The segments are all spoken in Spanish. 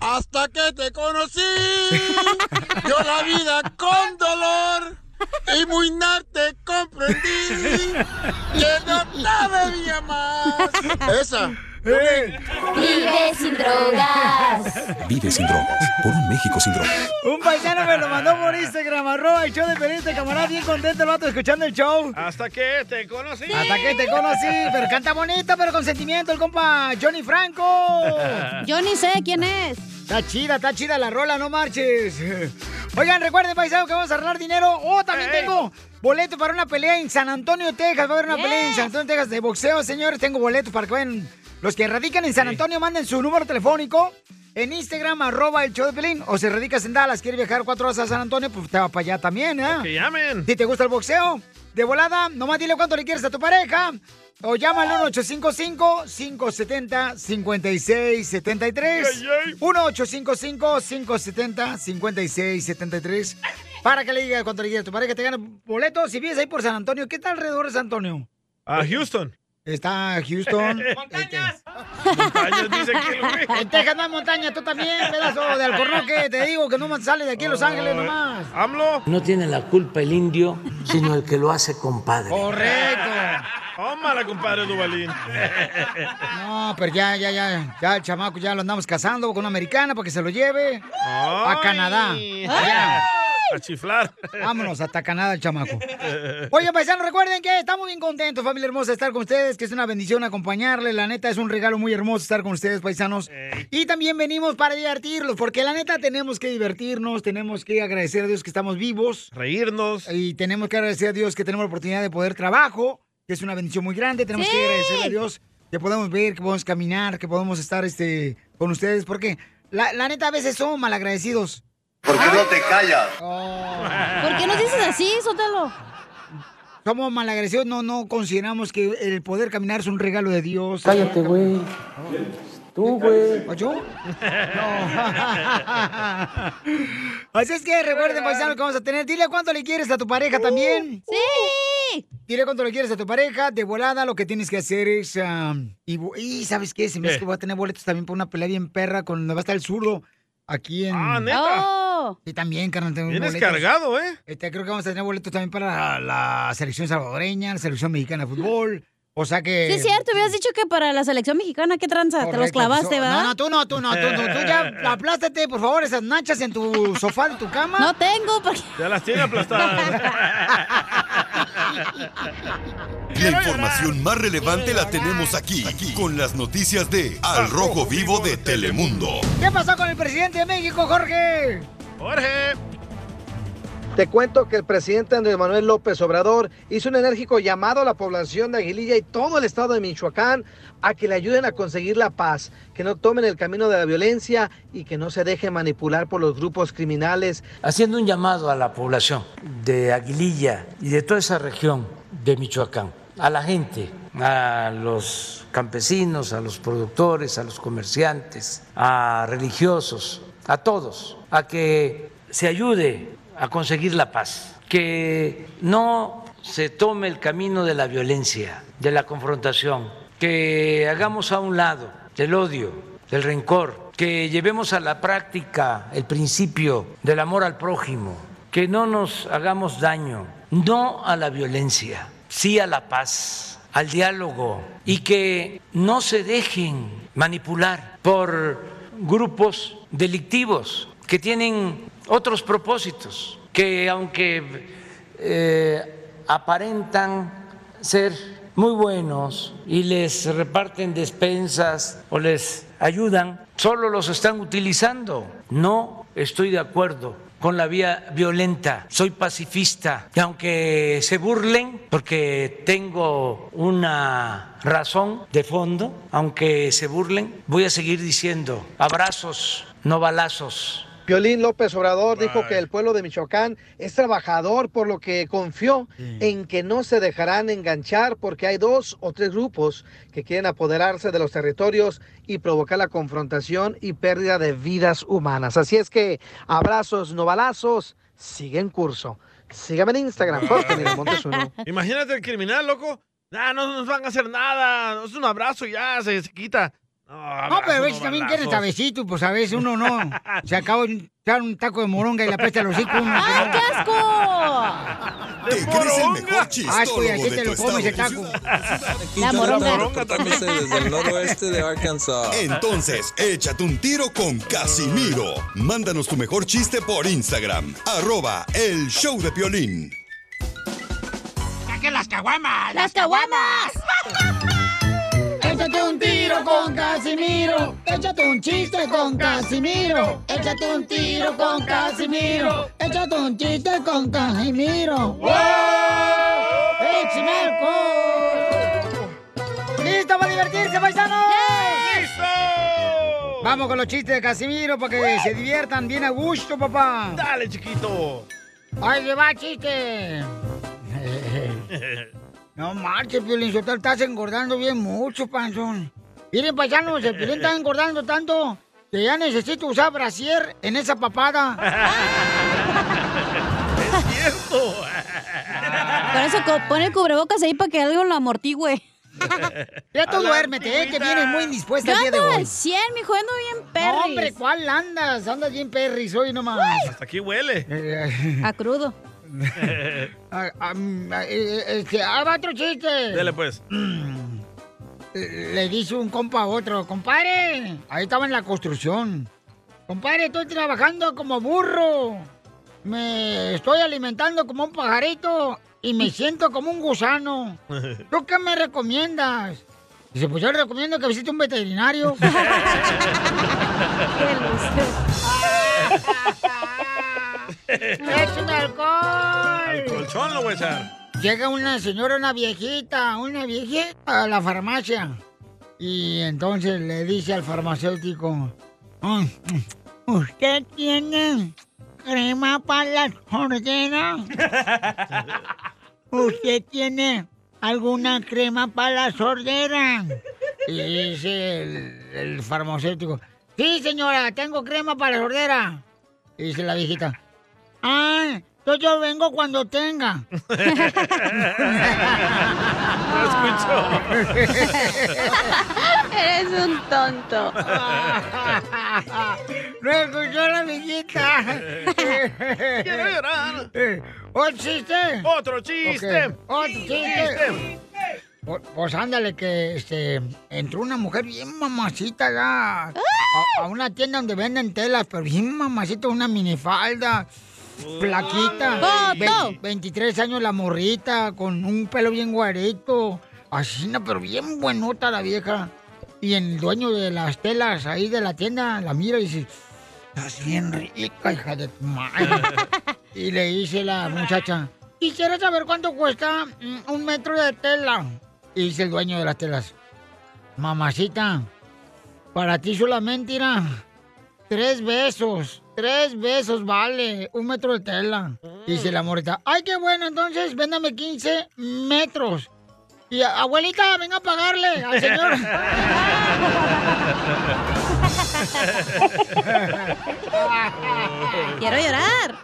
Hasta que te conocí, yo la vida con dolor y muy nar te comprendí que no te debía más. Esa. Vive sin drogas. Vive sin drogas. Por un México sin drogas. Un paisano me lo mandó por Instagram, arroba el show de Pelín, este camarada bien contento el vato escuchando el show. Hasta que te conocí. Hasta que te conocí, pero canta bonito, pero con sentimiento el compa Johnny Franco. Yo ni sé quién es. Está chida, está chida la rola, no marches. Oigan, recuerden, paisano, que vamos a arreglar dinero. Oh, también tengo boleto para una pelea en San Antonio, Texas. Va a haber una pelea en San Antonio, Texas de boxeo, señores. Tengo boletos para que vayan. Los que radican en San Antonio, manden su número telefónico en Instagram, arroba el show de Pelín. O si radicas en Dallas, quieres viajar cuatro horas a San Antonio, pues te va para allá también, ¿eh? Que llamen. Si te gusta el boxeo, de volada, nomás dile cuánto le quieres a tu pareja. O llama al 1-855-570-5673. 1-855-570-5673. Para que le diga cuánto le quieres a tu pareja. Te gana boletos. Si vienes ahí por San Antonio, ¿qué está alrededor de San Antonio? A Houston. Está Houston. Montañas. Montañas, dice que En Texas no hay montaña, tú también, pedazo de alcornoque. Te digo que no sale de aquí a Los Ángeles nomás. AMLO. No tiene la culpa el indio, sino el que lo hace compadre. Correcto. Tómala, compadre Dubalín. No, pero ya, ya, ya, ya el chamaco ya lo andamos casando con una americana para que se lo lleve a Canadá. Allá. A chiflar. Vámonos hasta Canadá el chamaco. Oye, paisanos, recuerden que estamos bien contentos, familia hermosa, de estar con ustedes, que es una bendición acompañarles. La neta, es un regalo muy hermoso estar con ustedes, paisanos. Y también venimos para divertirlos, porque la neta tenemos que divertirnos, tenemos que agradecer a Dios que estamos vivos. Reírnos. Y tenemos que agradecer a Dios que tenemos la oportunidad de poder trabajo, que es una bendición muy grande. Tenemos que agradecerle a Dios que podemos ver, que podemos caminar, que podemos estar este, con ustedes, porque la, la neta a veces somos malagradecidos. ¿Por qué no te callas? ¿Por qué nos dices así, Sotelo? Somos malagradecidos, no, no consideramos que el poder caminar es un regalo de Dios. Cállate, güey. Tú, güey. ¿O yo? Así es que recuerden, paisanos, que vamos a tener. Dile cuánto le quieres a tu pareja también. ¡Sí! Dile cuánto le quieres a tu pareja. De volada, lo que tienes que hacer es. ah, y, y, ¿sabes qué? Se me ¿Qué? que voy a tener boletos también para una pelea bien perra con donde va a estar el zurdo. Aquí en. Ah, ¿neta? Oh. Y también, carnal, tengo Vienes boletos. cargado, ¿eh? Este, creo que vamos a tener boletos también para la, la selección salvadoreña, la selección mexicana de fútbol. O sea que. Sí, es cierto, habías dicho que para la selección mexicana, ¿qué tranza? Te los Correcto, clavaste, pues, ¿verdad? No, no, tú no, tú no, tú, tú, tú ya aplástate, por favor, esas nachas en tu sofá de tu cama. No tengo, porque... Ya las tiene aplastadas. La información más relevante la tenemos aquí, aquí, con las noticias de Al Rojo Vivo de Telemundo. ¿Qué pasó con el presidente de México, Jorge? Jorge. Te cuento que el presidente Andrés Manuel López Obrador hizo un enérgico llamado a la población de Aguililla y todo el estado de Michoacán a que le ayuden a conseguir la paz, que no tomen el camino de la violencia y que no se dejen manipular por los grupos criminales. Haciendo un llamado a la población de Aguililla y de toda esa región de Michoacán, a la gente, a los campesinos, a los productores, a los comerciantes, a religiosos, a todos, a que se ayude a conseguir la paz, que no se tome el camino de la violencia, de la confrontación, que hagamos a un lado del odio, del rencor, que llevemos a la práctica el principio del amor al prójimo, que no nos hagamos daño, no a la violencia, sí a la paz, al diálogo y que no se dejen manipular por grupos delictivos que tienen otros propósitos, que aunque eh, aparentan ser muy buenos y les reparten despensas o les ayudan, solo los están utilizando. No estoy de acuerdo con la vía violenta, soy pacifista y aunque se burlen, porque tengo una razón de fondo, aunque se burlen, voy a seguir diciendo abrazos, no balazos. Violín López Obrador dijo que el pueblo de Michoacán es trabajador, por lo que confió en que no se dejarán enganchar porque hay dos o tres grupos que quieren apoderarse de los territorios y provocar la confrontación y pérdida de vidas humanas. Así es que abrazos, no balazos, sigue en curso. Sígame en Instagram, Jorge Miramontes uno. Imagínate el criminal, loco. Ah, no nos van a hacer nada. Es un abrazo y ya, se, se quita. No, pero a veces también quieren sabecito, pues a veces uno no. Se acaba de echar un taco de moronga y le apesta los hocico uno. ¡Ay, qué asco! ¿Te crees el mejor chistólogo Asco, y aquí de te tu lo come ese estado taco. La moronga. Reportándose desde el noroeste de Arkansas. Entonces, échate un tiro con Casimiro. Mándanos tu mejor chiste por Instagram. Arroba el show de Piolín. ¡Saquen las caguamas! ¡Las caguamas! Échate un tiro con Casimiro. Échate un chiste con Casimiro. Échate un tiro con Casimiro. Échate un chiste con Casimiro. ¡Wow! ¡Échame! ¡Listo para divertirse, paisanos! ¡Listo! Vamos con los chistes de Casimiro para que se diviertan bien a gusto, papá. Dale, chiquito. ¡Ahí le va, chiste! No marches, Piolín Sotelo, estás engordando bien mucho, panzón. Miren, paisanos, el Piolín está engordando tanto que ya necesito usar brasier en esa papada. Es cierto. Por eso co- pone el cubrebocas ahí para que algo lo amortigüe. Ya tú duérmete, eh, que vienes muy indispuesta Yo el día de ando hoy. al 100, mijo, ando bien No, perris. hombre, ¿cuál andas? Andas bien perris hoy nomás. Hasta aquí huele. A crudo. ah, ah, mm, ah, eh, este, ah, va otro chiste. Dele, pues. Le dice un compa a otro, compadre, ahí estaba en la construcción. Compadre, estoy trabajando como burro. Me estoy alimentando como un pajarito y me siento como un gusano. ¿Tú qué me recomiendas? Dice, pues yo le recomiendo que visite un veterinario. ¡Échame Al alcohol! colchón lo voy a echar. Llega una señora, una viejita, una viejita a la farmacia. Y entonces le dice al farmacéutico, "Mm, ¿usted tiene crema para la sordera? ¿Usted tiene alguna crema para la sordera? Y dice el, el farmacéutico, sí señora, tengo crema para la sordera. Y dice la viejita, ah, entonces yo vengo cuando tenga. No escucho. Eres un tonto. ¡No escuchó la viejita! Quiero llorar. ¿Otro chiste? Otro chiste. Ok, Otro chiste. Pues, pues ándale, que este, entró una mujer bien mamacita ya, a, a una tienda donde venden telas, pero bien mamacita, una minifalda, flaquita, ¡Foto! ve- 23 años la morrita, con un pelo bien guarito, así, no, pero bien buenota la vieja. Y el dueño de las telas ahí de la tienda la mira y dice, estás bien rica, hija de tu madre. y le dice la muchacha, quisiera saber cuánto cuesta mm, un metro de tela. Y dice el dueño de las telas, mamacita, para ti solamente irá tres besos. Tres besos vale un metro de tela. Y dice la morita, ay, qué bueno, entonces véndame 15 metros. Y abuelita, venga a pagarle al señor. Quiero llorar.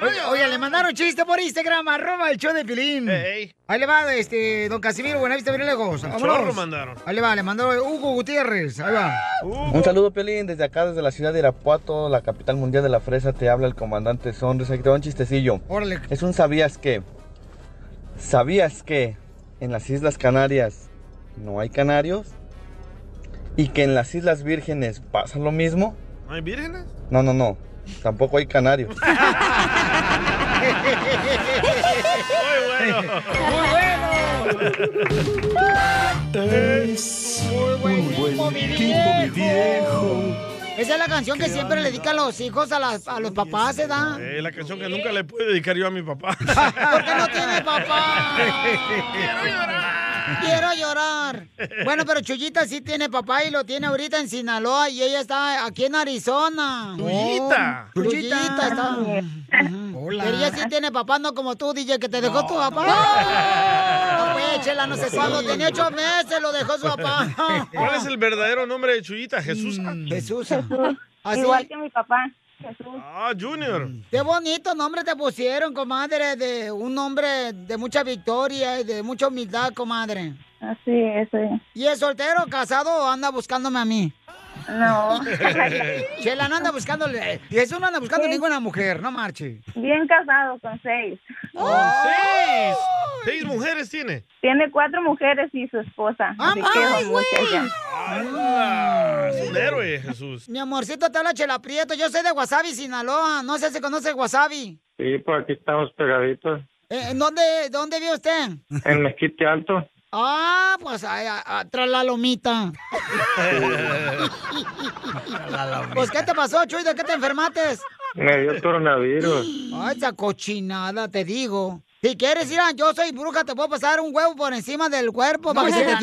Oye, oye, le mandaron chiste por Instagram, arroba el show de Pilín. Ey. Ahí le va, este, don Casimiro, Buenavista, bien lejos. Vámonos. chorro mandaron. Ahí le va, le mandó Hugo Gutiérrez. Ahí va. Un saludo, Pelín, desde acá, desde la ciudad de Irapuato, la capital mundial de la fresa, te habla el comandante Sonres. Aquí te va un chistecillo. Órale. Es un sabías que. ¿Sabías que en las Islas Canarias no hay canarios? ¿Y que en las Islas Vírgenes pasa lo mismo? ¿No hay vírgenes? No, no, no. Tampoco hay canarios. Muy bueno. Muy bueno. Es Muy un buen tipo, mi viejo. Esa es la canción que siempre le dedican los hijos a, las, a los papás, ¿se da? Eh, la canción que nunca le pude dedicar yo a mi papá. Porque no tiene papá. Quiero llorar. Quiero llorar. Bueno, pero Chuyita sí tiene papá y lo tiene ahorita en Sinaloa y ella está aquí en Arizona. Chuyita. Oh, Chuyita está. Hola. Pero ella sí tiene papá, no como tú, DJ, que te dejó tu papá. No, pues, chela, no sé cuándo. Tenía ocho meses, lo dejó su papá. ¿Cuál es el verdadero nombre de Chuyita? Jesús. Jesús. Así. Igual que mi papá, Jesús. Ah, Junior. Qué bonito nombre te pusieron, comadre, de un nombre de mucha victoria y de mucha humildad, comadre. Así es. sí. ¿Y es soltero, casado o anda buscándome a mí? No. Chela no anda buscándole. Jesús no anda buscando ninguna mujer, no marche. Bien casado con seis. ¡Con seis! ¿Seis mujeres tiene? Tiene cuatro mujeres y su esposa. Que ¡Ay, ya. ¡Hala! Es un héroe, Jesús. Mi amorcito, te habla Chela Prieto. Yo soy de Wasabi, Sinaloa. No sé si conoce Wasabi. Sí, pues aquí estamos pegaditos. Eh, ¿En dónde, dónde vive usted? En Mezquite Alto. Ah, pues ahí, a- a- tras la lomita. Pues, ¿qué te pasó, Chuy? ¿De qué te enfermaste? Me dio coronavirus. Ay, esa cochinada, te digo. Si quieres ir a yo soy bruja, te puedo pasar un huevo por encima del cuerpo para que se te.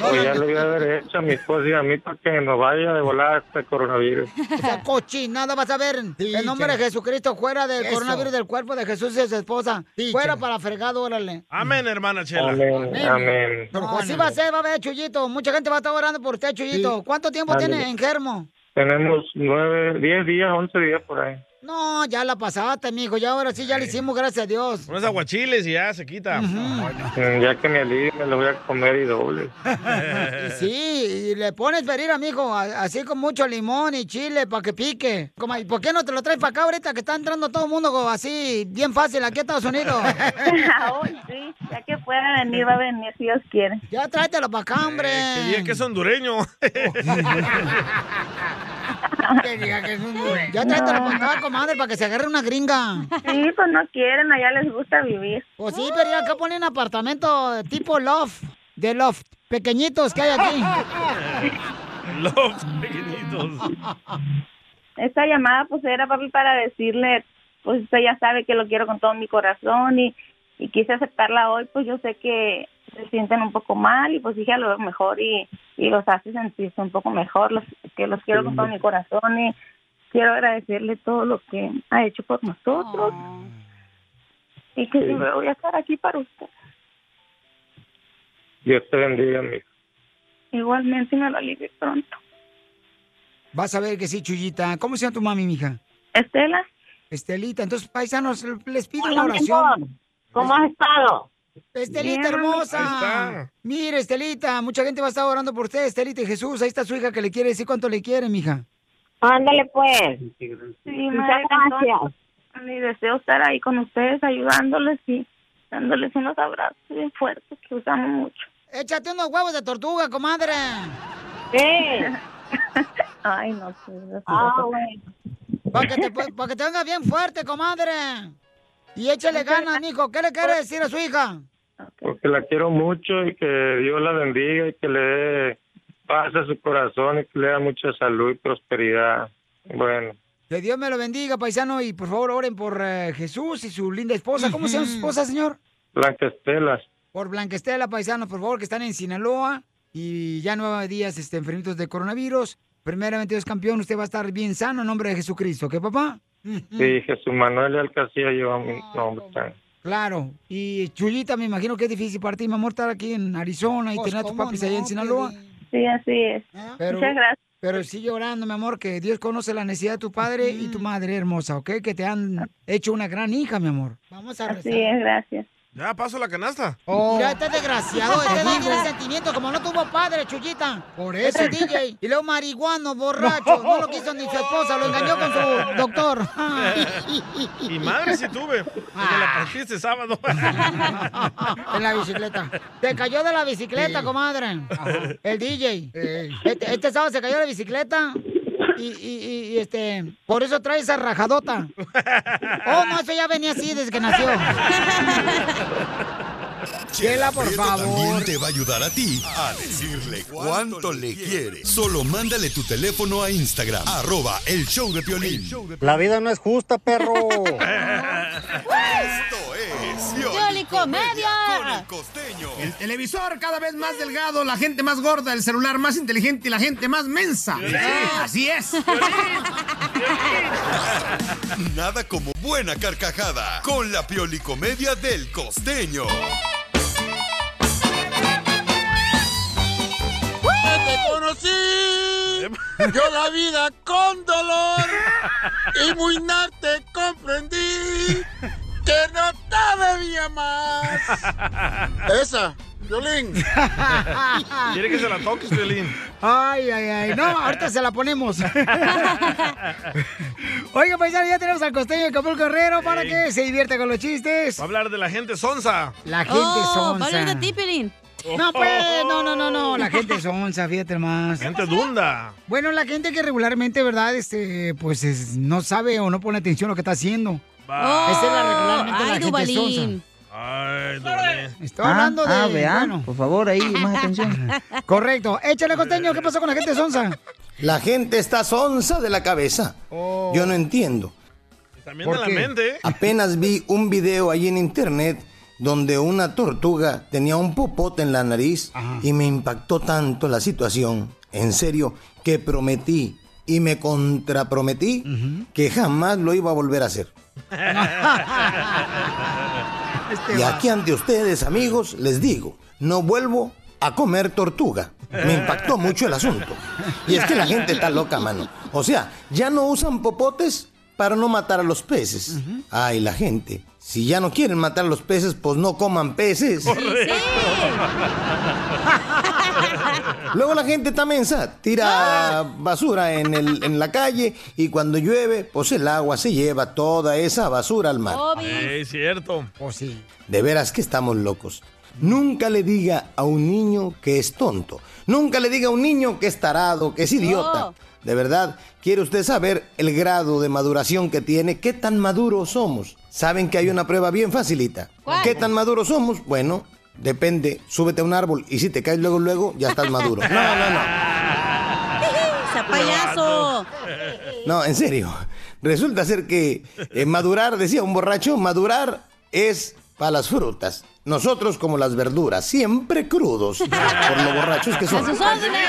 Pues ya lo iba a haber hecho a mi esposa y a mí para que nos vaya de volar este coronavirus. Esa cochinada, vas a ver. el nombre de Jesucristo fuera del coronavirus del cuerpo de Jesús y su esposa. Fuera para fregado, órale. Amén, hermana Chela. Amén, amén. No, así va a ser, va a ver, Chuyito. Mucha gente va a estar orando por usted, Chuyito. ¿Cuánto tiempo Ándale. tiene en Germo? Tenemos nueve, diez días, once días por ahí. No, ya la pasaste, mijo. Ya ahora sí, ya le hicimos, gracias a Dios. Unos aguachiles y ya se quita. Mm, Ya que me alivie, me lo voy a comer y doble. Y sí, y le pones pedir a mi hijo, a- así con mucho limón y chile para que pique. Como, ¿y ¿Por qué no te lo traes para acá ahorita que está entrando todo el mundo así, bien fácil aquí a Estados Unidos? Sí, ya que pueda venir, va a venir si Dios quiere. Ya tráetelo para acá, hombre. Que diga que es hondureño. Que diga que es un... Ya tráetelo para acá, comadre, para que se agarre una gringa. Sí, pues no quieren, allá les gusta vivir. Pues sí, pero acá ponen apartamento tipo loft, de loft, pequeñitos que hay aquí. Los pequeñitos. Esta llamada pues era papi para decirle, pues usted ya sabe que lo quiero con todo mi corazón y, y quise aceptarla hoy, pues yo sé que se sienten un poco mal y pues dije a lo mejor y, y los hace sentirse un poco mejor, los, que los quiero con todo mi corazón y quiero agradecerle todo lo que ha hecho por nosotros y que Sí. yo voy a estar aquí para usted. Dios te bendiga, mi Igualmente me lo alivie pronto. Vas a ver que sí, Chuyita. ¿Cómo se llama tu mami, mija? Estela. Estelita. Entonces, paisanos, les pido Hola, una oración. ¿Cómo has estado? Estelita hermosa. Mire, Estelita, mucha gente va a estar orando por usted, Estelita y Jesús. Ahí está su hija que le quiere decir cuánto le quiere, mija. Ándale pues. Sí, Muchas madre, gracias. Mi deseo estar ahí con ustedes, ayudándoles y dándoles unos abrazos bien fuertes que usamos mucho. Échate unos huevos de tortuga, comadre. Ay, no sé. Ah, Para que, te, pa' que te venga bien fuerte, comadre. Y échale ganas, mijo. ¿Qué le quiere decir a su hija? Porque la quiero mucho y que Dios la bendiga y que le dé paz a su corazón y que le dé mucha salud y prosperidad. Bueno, Que Dios me lo bendiga, paisano. Y por favor, oren por eh, Jesús y su linda esposa. ¿Cómo se llama su esposa, señor? Blanca Estela. Por Blanquestela, paisanos, por favor, que están en Sinaloa. Y ya nueve días este, enfermitos de coronavirus. Primeramente, Dios campeón, usted va a estar bien sano en nombre de Jesucristo. ¿Qué, papá? Sí, Jesús Manuel Alcacía lleva mi nombre también. Claro. Y Chuyita, me imagino que es difícil para ti, mi amor, estar aquí en Arizona y Pues, tener a tus ¿cómo papis no, allá en Sinaloa. Sí, así es. Pero, Muchas gracias. Pero sigue orando, mi amor, que Dios conoce la necesidad de tu padre y tu madre hermosa, ¿ok? Que te han hecho una gran hija, mi amor. Vamos a Así es, gracias. Ya, paso la canasta. Mira, este desgraciado, este no tiene sentimiento, como no tuvo padre, Chuyita. Por eso. Ese DJ. Y luego marihuano, borracho. No lo quiso ni su esposa, lo engañó con su doctor. Y madre sí tuve. Porque la partiste sábado. en la bicicleta. Se cayó de la bicicleta, comadre. El DJ. Este, este sábado se cayó de la bicicleta. Y, y- y- y, este, por eso trae esa rajadota. Oh, no, eso ya venía así desde que nació. Chela, por Prieto favor. también te va a ayudar a ti a decirle cuánto le quiere. Solo mándale tu teléfono a Instagram, arroba el show de Piolín. La vida no es justa, perro. Esto es Piolicomedia. con el costeño. El televisor cada vez más delgado, la gente más gorda, el celular más inteligente y la gente más mensa. Así es. Nada como buena carcajada con la piolicomedia del costeño. te conocí, yo la vida con dolor y muy te comprendí que no te debía más. Esa Violín. Quiere que se la toques, Violín. Ay, ay, ay. No, ahorita se la ponemos. Oiga, paisano, ya tenemos al costeño de Capul Guerrero para que se divierta con los chistes. Va a hablar de la gente sonsa. La gente Oh, sonsa. va a hablar de ti, Pelín. No, pues, no, no, no, no. La gente sonsa, fíjate más. Gente dunda. Bueno, la gente que regularmente, ¿verdad? Este, pues es- no sabe o no pone atención a lo que está haciendo. Va. Esa es la regularmente la Ay, gente Dubalín. Ay. Estoy hablando de. Ah, vean, bueno. por favor, ahí, más atención. Correcto. Échale costeño, ¿qué pasó con la gente sonsa? La gente está sonsa de la cabeza. Oh. Yo no entiendo. También de la mente. Apenas vi un video ahí en internet donde una tortuga tenía un popote en la nariz y me impactó tanto la situación, en serio, que prometí y me contraprometí que jamás lo iba a volver a hacer. Este Y aquí ante ustedes, amigos, les digo, no vuelvo a comer tortuga. Me impactó mucho el asunto. Y es que la gente está loca, mano. O sea, ya no usan popotes para no matar a los peces. Ay, la gente. Si ya no quieren matar a los peces, pues no coman peces. Luego la gente está mensa, tira basura en, el- en la calle y cuando llueve, pues el agua se lleva toda esa basura al mar. Sí, cierto. Oh, sí. De veras que estamos locos. Nunca le diga a un niño que es tonto. Nunca le diga a un niño que es tarado, que es idiota. Oh. De verdad, ¿quiere usted saber el grado de maduración que tiene? ¿Qué tan maduros somos? ¿Saben que hay una prueba bien facilita? ¿Cuál? ¿Qué tan maduros somos? Bueno, depende. Súbete a un árbol y si te caes luego, luego, ya estás maduro. No, no, no. ¡Esa payaso! No, en serio. Resulta ser que eh, madurar, decía un borracho, madurar es para las frutas. Nosotros como las verduras, siempre crudos, por lo borrachos que ¡A son. sus órdenes!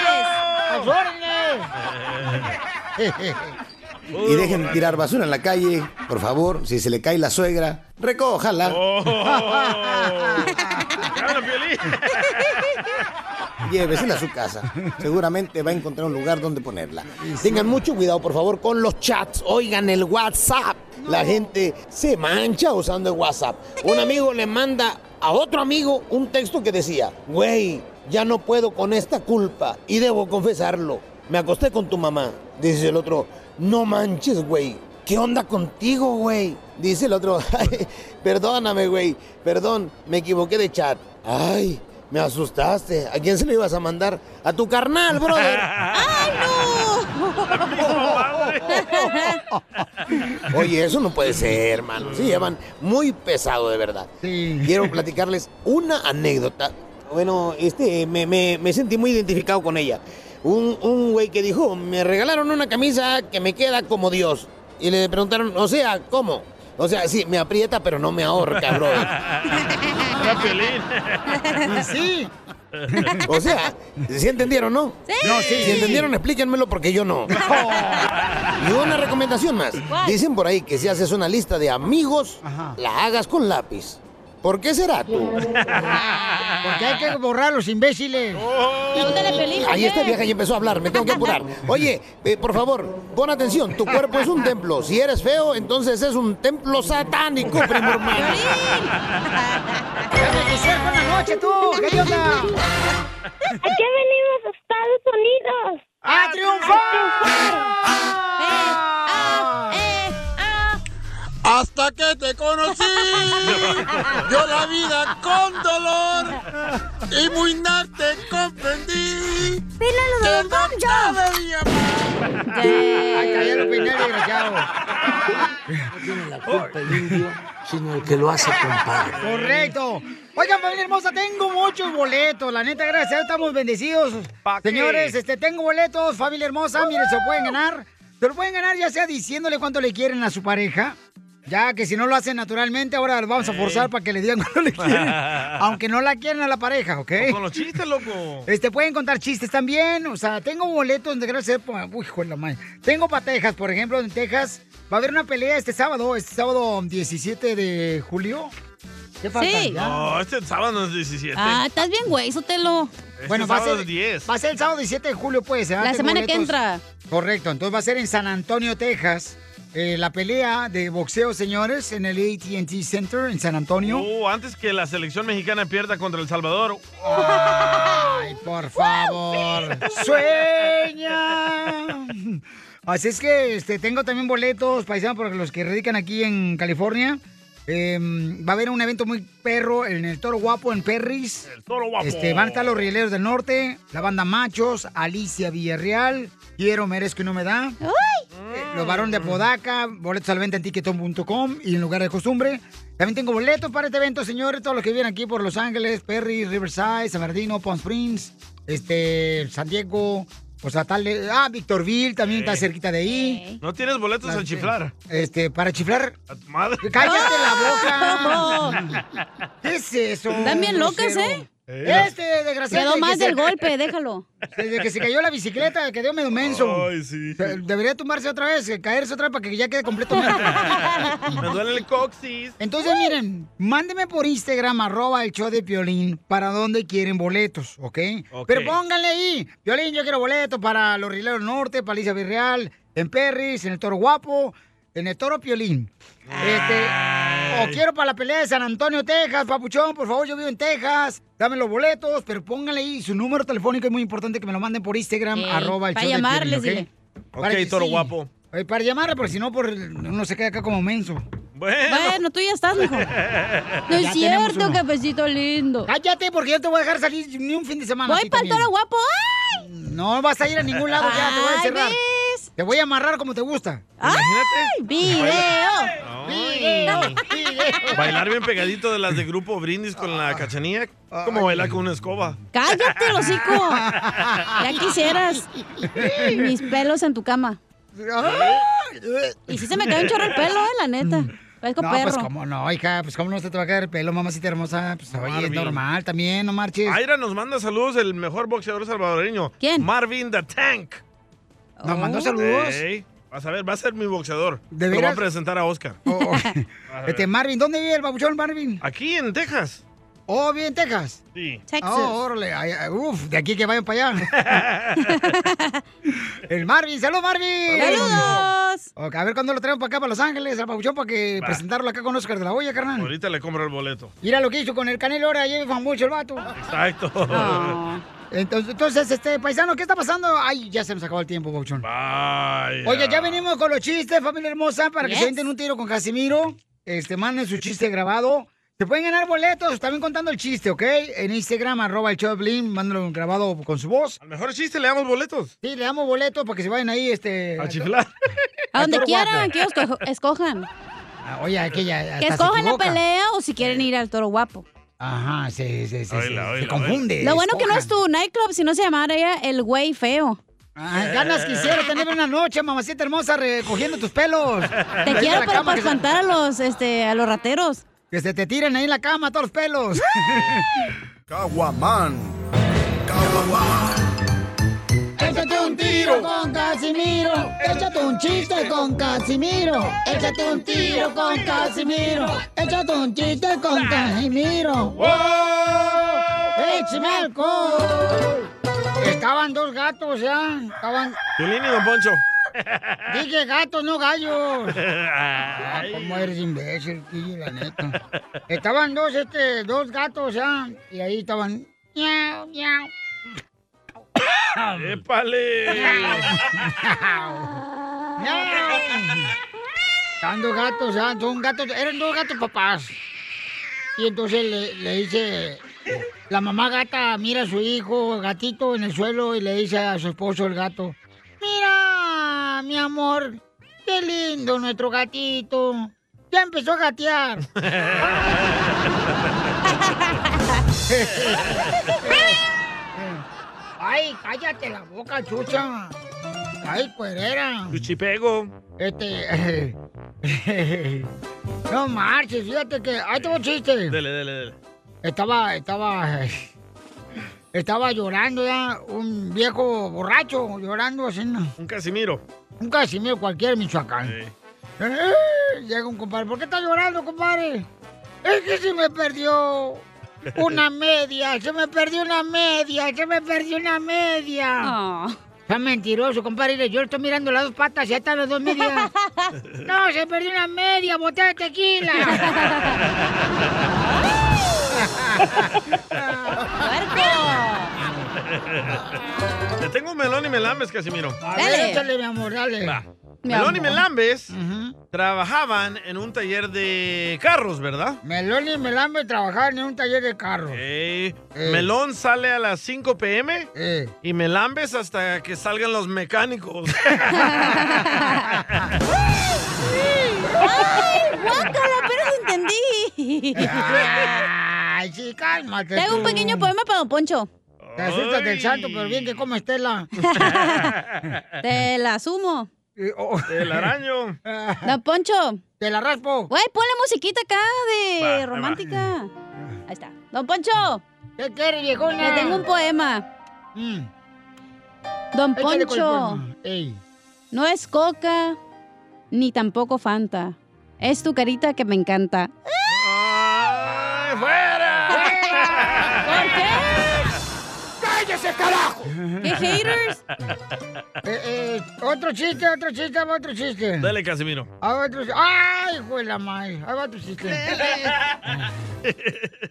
Y dejen de tirar basura en la calle, por favor. Si se le cae la suegra, recójala. Oh. Llévesela a su casa. Seguramente va a encontrar un lugar donde ponerla. Tengan mucho cuidado, por favor, con los chats. Oigan el WhatsApp. La gente se mancha usando el WhatsApp. Un amigo le manda a otro amigo un texto que decía, güey, ya no puedo con esta culpa y debo confesarlo. Me acosté con tu mamá. Dice el otro, no manches, güey. ¿Qué onda contigo, güey? Dice el otro, "Ay, perdóname, güey. Perdón, me equivoqué de chat. Ay, me asustaste. ¿A quién se lo ibas a mandar? A tu carnal, brother. ¡Ay, no! Oye, eso no puede ser, hermano. Se llevan muy pesado, de verdad. Quiero platicarles una anécdota. Bueno, este, me, me- me sentí muy identificado con ella. Un, un güey que dijo, me regalaron una camisa que me queda como Dios. Y le preguntaron, o sea, ¿cómo? O sea, sí, me aprieta, pero no me ahorca, bro. Sí. O sea, ¿sí entendieron, no? Sí. No, sí. Si entendieron, explíquenmelo porque yo no. Y una recomendación más. Dicen por ahí que si haces una lista de amigos, la hagas con lápiz. ¿Por qué será tú? Porque hay que borrar a los imbéciles. A ¿por Ahí qué? esta vieja ya empezó a hablar, me tengo que apurar. Oye, eh, por favor, pon atención, tu cuerpo es un templo. Si eres feo, entonces es un templo satánico, primo hermano. Déjame que sea con la noche, tú. ¿Qué onda? ¿A qué venimos a Estados Unidos? ¡A Hasta que te conocí, yo la vida con dolor y muy nada te comprendí. ¡Pílalo de Don Poncho! Debía Ay, desgraciado. No tiene la culpa el indio, sino el que lo hace compadre. Correcto. Oigan, familia hermosa, tengo muchos boletos. La neta, gracias estamos bendecidos. Señores, este, tengo boletos, familia hermosa. Miren, se lo pueden ganar. Se lo pueden ganar ya sea diciéndole cuánto le quieren a su pareja. Ya que si no lo hacen naturalmente, ahora lo vamos a forzar para que le digan cuánto le quieren. Aunque no la quieran a la pareja, ¿ok? Con los chistes, loco. Este, pueden contar chistes también. O sea, tengo boletos donde gracias a Uy, hijo de la madre. Tengo para Texas, por ejemplo, en Texas. Va a haber una pelea este sábado, este sábado 17 de julio. ¿Qué falta? Sí. No, este sábado es 17. Ah, estás bien, güey, sótelo. Este Bueno, va a, ser, es 10. va a ser el sábado 17 de julio, pues. ¿eh? La Tengo semana que entra. Correcto, entonces va a ser en San Antonio, Texas. Eh, la pelea de boxeo, señores, en el AT&T Center en San Antonio. Oh, antes que la selección mexicana pierda contra El Salvador. Ay, por favor. Sueña. Así es que este, tengo también boletos, paisanos, para los que radican aquí en California. Eh, va a haber un evento muy perro en el Toro Guapo en Perris. El Toro Guapo. Este, van a estar los Rieleros del Norte, la banda Machos, Alicia Villarreal, Quiero, Merezco y No Me Da. Eh, Los varones de Podaca, boletos al venta en tiqueton.com y en lugar de costumbre. También tengo boletos para este evento, señores, todos los que vienen aquí por Los Ángeles, Perry, Riverside, San Bernardino, Palm Springs, este, San Diego, o sea, tal, de- ah, Victorville también está cerquita de ahí. No tienes boletos al chiflar. Este, para chiflar. A tu madre. ¡Cállate la boca! ¿Qué es eso? Están bien locas, grosero? ¿Eh? Este, desgraciado. Quedó más del golpe, déjalo. Desde que se cayó la bicicleta, quedó medio menso. Ay, sí. Debería tumbarse otra vez, caerse otra vez para que ya quede completo muerto. Me duele el coxis. Entonces, miren, mándenme por Instagram, arroba el show de Piolín, para donde quieren boletos, ¿ok? Ok. Pero pónganle ahí, Piolín, yo quiero boletos para los Rileros Norte, para Alicia Virreal, en Perris, en el Toro Guapo, en el Toro Piolín. Este, o quiero para la pelea de San Antonio, Texas, papuchón, por favor, yo vivo en Texas, dame los boletos, pero pónganle ahí su número telefónico, es muy importante que me lo manden por Instagram, arroba el para show de llamarles, Piolín, dile. Ok, Para toro sí. guapo. Eh, Para llamarle, porque si no, por, uno se queda acá como menso. Bueno. Bueno, tú ya estás, mijo. No es Ya cierto, cafecito lindo. Cállate, porque yo te voy a dejar salir ni un fin de semana. Voy para el toro guapo. ¡Ay! No vas a ir a ningún lado ya, te voy a Ay, encerrar. ¿ves? Te voy a amarrar como te gusta. ¡Ay! ¡Video! Video, video. Bailar bien pegadito de las de grupo Brindis con la cachanilla. Como bailar con una escoba. ¡Cállate, hocico! Ya quisieras mis pelos en tu cama. Y sí se me cae un chorro el pelo, eh, la neta. Parezco No, perro. pues cómo no, hija, pues cómo no se te va a caer el pelo, mamacita hermosa. Pues oye, es normal también, no marches. Aira nos manda saludos el mejor boxeador salvadoreño. ¿Quién? Marvin the Tank. Nos mandó saludos. Ey, vas a ver, va a ser mi boxeador. ¿De Lo va a presentar a Oscar. Oh, oh. A. Este, Marvin, ¿dónde vive el babuchón Marvin? Aquí en Texas. Oh, vive en Texas. Sí. Texas. Oh, órale. uf, de aquí que vayan para allá. el Marvin, ¡salud, Marvin! ¡Saludos! Ok, a ver cuándo lo traemos para acá, para Los Ángeles, al Pabuchón, para que Va. presentarlo acá con Oscar de la Hoya, carnal. Ahorita le compro el boleto. Mira lo que hizo con el Canelo ahora, lleva famoso el vato. Exacto. Oh. Entonces, entonces, este, paisano, ¿qué está pasando? Ay, ya se nos acabó el tiempo. Vaya. Oye, ya venimos con los chistes, familia hermosa, para que Yes. se venten un tiro con Casimiro. Este, manden su chiste grabado. Se pueden ganar boletos, también contando el chiste, ¿ok? En Instagram, arroba el Choplin, mándenlo grabado con su voz. Al mejor chiste le damos boletos. Sí, le damos boletos para que se vayan ahí, este... A chiflar. A donde quieran, que ellos esco- escojan. Ah, Oye, aquella... Que escojan la pelea o si quieren ir al toro guapo. Ajá, sí, sí, sí. sí. Oíla, se oíla, confunde. Lo bueno que no es escojan. tu nightclub, si no se llamara el güey feo. Ay, ganas quisiera tener una noche, mamacita hermosa, recogiendo tus pelos. Te quiero, la pero cama, para se- espantar a los, este, a los rateros. Que se te tiren ahí en la cama todos los pelos. Caguaman. Échate un tiro con Casimiro. Échate un chiste con Casimiro. Échate un tiro con Casimiro. Échate un chiste con Casimiro. ¡Wow! ¡Échame alcohol! Estaban dos gatos ya. Estaban. Piolín y Don Poncho. Dije gatos, no gallos. Ah. ¿Cómo eres imbécil, tío, la neta? Estaban dos, este, dos gatos ya. Y ahí estaban. Miau, miau. ¡Épale! Estaban dos gatos, ya, son gatos, eran dos gatos papás. Y entonces le, le dice, la mamá gata mira a su hijo gatito en el suelo y le dice a su esposo el gato, mira, mi amor, qué lindo nuestro gatito. Ya empezó a gatear. Ay, cállate la boca, chucha. Ay, cuerera. Chuchipego. Este. no marches, fíjate que. Ahí tengo un chiste. Dele, dele, dele. Estaba, estaba. Estaba llorando ya, un viejo borracho, llorando así, ¿no? Un Casimiro. un Casimiro cualquiera en Michoacán. Sí. Eh, Llega un compadre, ¿por qué está llorando, compadre? Es que se me perdió una media, se me perdió una media, se me perdió una media. Oh. Está mentiroso, compadre. Yo estoy mirando las dos patas y ahí están las dos medias. No, se perdió una media botella de tequila. Le tengo un melón y melambes, Casimiro. Dale. Échale, mi amor, dale. Va. Mi Melón y melambes trabajaban en un taller de carros, ¿verdad? Melón y Melambe trabajaban en un taller de carros. Melón sale a las 5 pm y melambes hasta que salgan los mecánicos. ¡Ay, guácala! Apenas entendí. Ay, sí, cálmate. Tengo un pequeño poema para Don Poncho. Te asustas del santo, pero bien que come Estela. Te la sumo. El araño. Don Poncho. Te la raspo. Güey, ponle musiquita acá de Va, romántica. Ahí está. Don Poncho. ¿Qué quiere, viejona? Le tengo un poema. Mm. Don Poncho. Ey. No es coca, ni tampoco Fanta. Es tu carita que me encanta. ¡Ay, ¿Qué haters? Eh, eh, otro chiste, otro chiste, otro chiste. Dale, Casimiro. A otro chiste. ¡Ay, hijo de la madre! Ahí va tu chiste.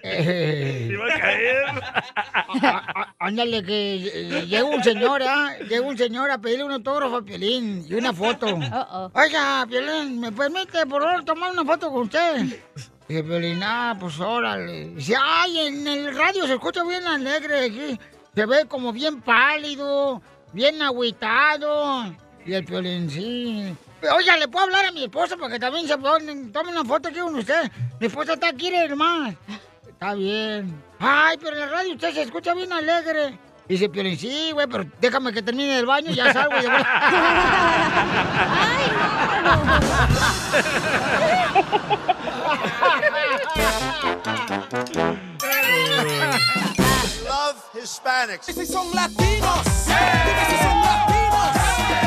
Eh, Iba a caer. á- á- Ándale, que eh, llega un señor, ¿ah? Llega un señor a pedirle un autógrafo a Piolín y una foto. Oiga, Piolín, ¿me permite, por favor, tomar una foto con usted? Dice Piolín, ah, pues órale. Dice, ay, en el radio se escucha bien alegre aquí. Se ve como bien pálido, bien agüitado. Y el Piolín, sí. Oiga, ¿le puedo hablar a mi esposa para que también se pone- tome una foto aquí con usted? Mi esposa está aquí, hermano. Está bien. Ay, pero en la radio usted se escucha bien alegre. Dice Piolín, sí, güey, pero déjame que termine el baño y ya salgo. y de vuelta. Love Hispanics. Si son latinos. Dime si son latinos.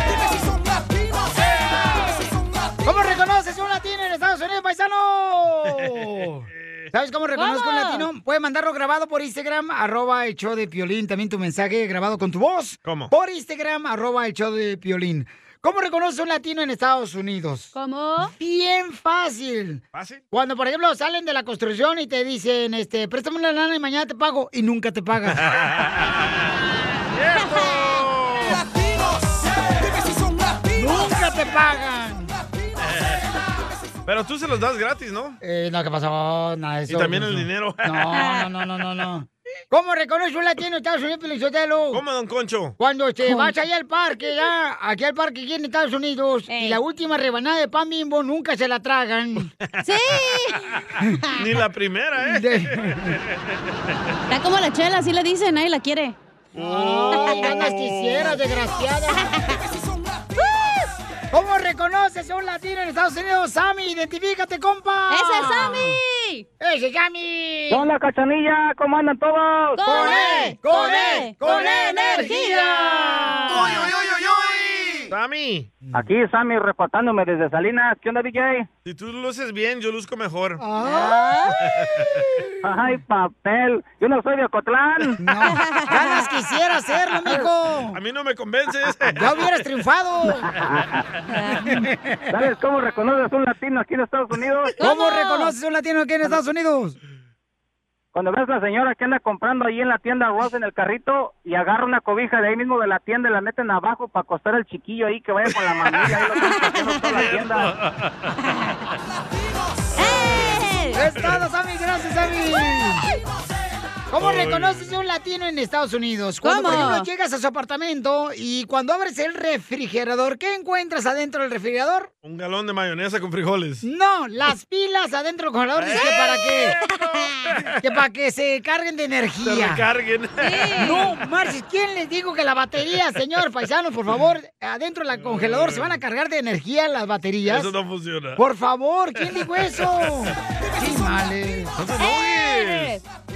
Dime si son latinos. Dime si son latinos. ¿Cómo reconoces un latino en Estados Unidos, paisano? ¿Sabes cómo reconozco un ¿Cómo? latino? Puedes mandarlo grabado por Instagram, arroba el show de Piolín. También tu mensaje grabado con tu voz. ¿Cómo? Por Instagram, arroba el show de Piolín. ¿Cómo reconoces un latino en Estados Unidos? ¿Cómo? Bien fácil. ¿Fácil? Cuando, por ejemplo, salen de la construcción y te dicen, este, préstame una lana y mañana te pago, y nunca te pagan. Latinos. Dime si son latinos. ¡Nunca te pagan! Pero tú se los das gratis, ¿no? Eh, no, ¿qué pasó? Nada de Y eso. también no, el no. dinero. No, no, no, no, no, no. ¿Cómo reconoce un latino en Estados Unidos, Pelizotelo? ¿Cómo, don Concho? Cuando te ¿Cómo? vas allá al parque, ya, aquí al parque aquí en Estados Unidos, y la última rebanada de pan bimbo nunca se la tragan. ¡Sí! Ni la primera, ¿eh? De- Está como la chela, así le dicen, nadie la quiere. Ay, ganas quisieras, desgraciada. ¿Cómo reconoces a un latino en Estados Unidos? Sammy, identifícate, compa. ¡Ese es Sammy! ¡Ese es Sammy! Hola, cachanilla, ¿cómo andan todos? ¡Con E, con E, con E energía. Uy, uy, uy, uy, uy. Sammy, Aquí Sammy reportándome desde Salinas. ¿Qué onda, DJ? si tú luces bien, yo luzco mejor. Ay, Ay, papel. Yo no soy de Ocotlán. no, ganas quisiera hacerlo, mijo. A mí no me convences. Ya hubieras triunfado. ¿Sabes cómo reconoces un latino aquí en Estados Unidos? ¿Cómo reconoces un latino aquí en Estados Unidos? Cuando ves a la señora que anda comprando ahí en la tienda Ross en el carrito y agarra una cobija de ahí mismo de la tienda y la meten abajo para acostar al chiquillo ahí que vaya con la mamilla. Ahí lo toda la tienda. ¡Eh! Es todo, Sammy. Gracias, Sammy. ¿Cómo reconoces a un latino en Estados Unidos? Cuando, por ¿Cómo? ejemplo, llegas a su apartamento y cuando abres el refrigerador, ¿qué encuentras adentro del refrigerador? Un galón de mayonesa con frijoles. No, las pilas adentro del congelador dice que para que, que para que se carguen de Se energía. recarguen. No, Marcis, ¿quién les dijo que la batería, señor paisano, por favor, adentro del congelador se van a cargar de energía las baterías? Eso no funciona. Por favor, ¿quién dijo eso? ¡Qué males!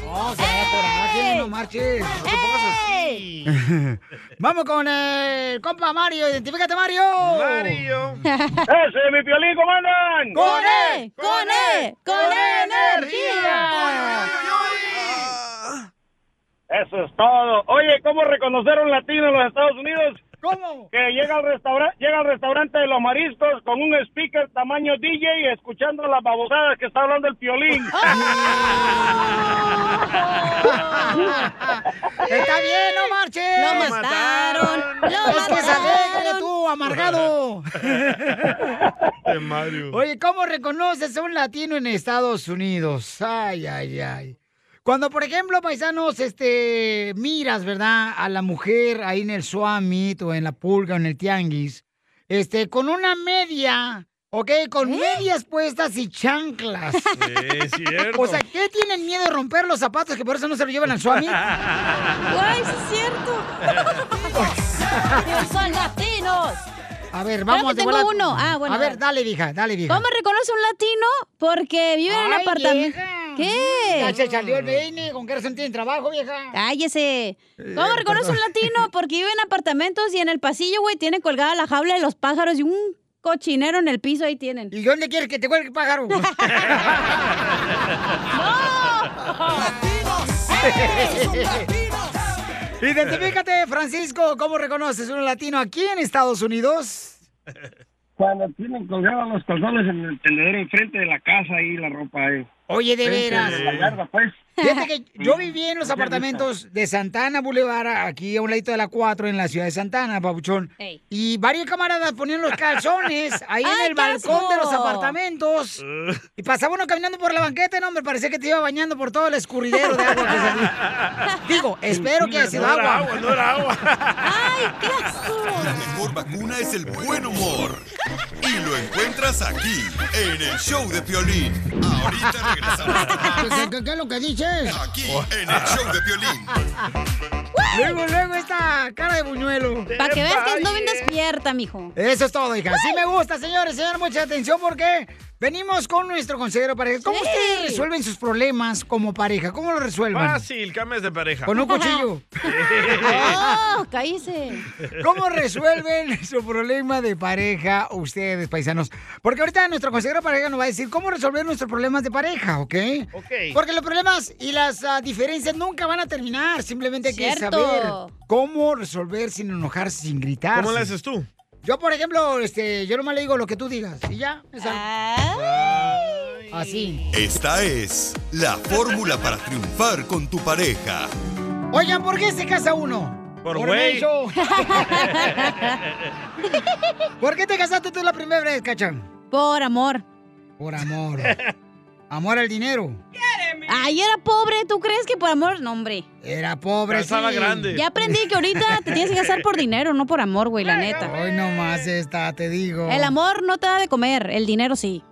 No, se va a coraje, no marches. No te pongas así. Vamos con el compa Mario. Identifícate, Mario. Mario. ¡Ese, mi piolín, cómo andan! ¡Con E, con E, con E energía. Eso es todo. Oye, ¿cómo reconocer a un latino en los Estados Unidos? ¿Cómo? Que llega al restaurante, llega al restaurante de los mariscos con un speaker tamaño DJ y escuchando las babosadas que está hablando el piolín. Está bien, no marches. Lo mataron, lo es que se alegre tú, amargado. De Mario. Oye, ¿cómo reconoces a un latino en Estados Unidos? Ay, ay, ay. Cuando, por ejemplo, paisanos, este, miras, ¿verdad? A la mujer ahí en el Suamit o en la pulga o en el tianguis, este, con una media, ¿ok? Con medias puestas y chanclas. Sí, cierto. O sea, ¿qué tienen miedo de romper los zapatos que por eso no se lo llevan al Suamit? Guay, sí es cierto. Son latinos. A ver, Creo vamos que tengo uno. Ah, bueno, A ver, dale, hija, dale, vieja. ¿Cómo reconoce un latino? Porque vive en un apartamento. vieja. ¿Qué? Ya se salió el ¿con qué razón tiene trabajo, vieja? Cállese. ¿Cómo Eh, reconoce un latino? Porque vive en apartamentos y en el pasillo, güey, tiene colgada la jaula de los pájaros y un cochinero en el piso ahí tienen. ¿Y dónde quieres que te cuelgue el pájaro? Identifícate, Francisco, ¿cómo reconoces un latino aquí en Estados Unidos? Cuando tienen colgados los calzones en el tendedero enfrente de la casa y la ropa ahí. Oye, de veras. pues. Fíjate que yo viví en los apartamentos de Santana Boulevard, aquí a un ladito de la 4, en la ciudad de Santana, Pabuchón. Ey. Y varios camaradas ponían los calzones ahí en ¡Ay, el balcón de los apartamentos. Y pasaba uno caminando por la banqueta, no, me parecía que te iba bañando por todo el escurridero de agua que salía. Digo, espero que haya sido No era agua. agua, no era agua. ¡Ay, qué asco! La mejor vacuna es el buen humor. Y lo encuentras aquí, en el show de Piolín. Ahorita regresamos más. ¿Qué, es lo que dices? Aquí, en el show de Piolín. Luego, luego esta cara de buñuelo. Para que veas que ando bien despierta, mijo. Eso es todo, hija. Sí me gusta, señores. Señor, mucha atención porque venimos con nuestro consejero pareja. ¿Cómo Sí. ustedes resuelven sus problemas como pareja? ¿Cómo lo resuelven? Fácil, cambias de pareja. Con un cuchillo. ¡Oh, cállese! ¿Cómo resuelven su problema de pareja ustedes, paisanos? Porque ahorita nuestro consejero pareja nos va a decir cómo resolver nuestros problemas de pareja, ¿ok? Ok. Porque los problemas y las ah, diferencias nunca van a terminar. Simplemente hay que saber cómo resolver sin enojarse, sin gritar. ¿Cómo le haces tú? Yo, por ejemplo, este, yo nomás le digo lo que tú digas. Y ya, salgo. Así. Esta es la fórmula para triunfar con tu pareja. Oigan, ¿por qué se casa uno? Por güey. menso. ¿Por qué te casaste tú la primera vez, Cachan? Por amor. Por amor. Amor al dinero. Ay, era pobre. ¿Tú crees que por amor? No, hombre. Era pobre, Ya estaba sí. grande. Ya aprendí que ahorita te tienes que casar por dinero, no por amor, güey, la neta. Hoy nomás está, te digo. El amor no te da de comer, el dinero sí.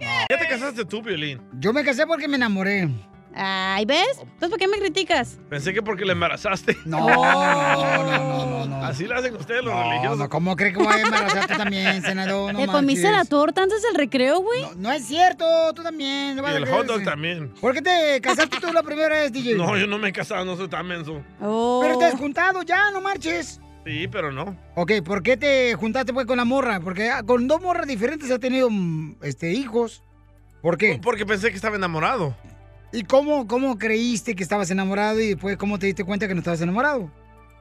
¿Ya te casaste tú, Violín? Yo me casé porque me enamoré. Ay, ¿ves? Entonces, ¿por qué me criticas? Pensé que porque le embarazaste. No, no, no, no, no. Así lo hacen ustedes los No, religiosos. no, ¿cómo cree que voy a embarazar tú también, senador? No ¿Te comiste la torta antes del recreo, güey? No, no es cierto, tú también. Y el hot dog también. ¿Por qué te casaste tú la primera vez, DJ? No, yo no me he casado, no soy tan menso. Oh. Pero te has juntado ya, no marches. Sí, pero no. Ok, ¿por qué te juntaste pues con la morra? Porque ah, con dos morras diferentes has tenido mm, este, hijos. ¿Por qué? Porque pensé que estaba enamorado. ¿Y cómo, cómo creíste que estabas enamorado y después cómo te diste cuenta que no estabas enamorado?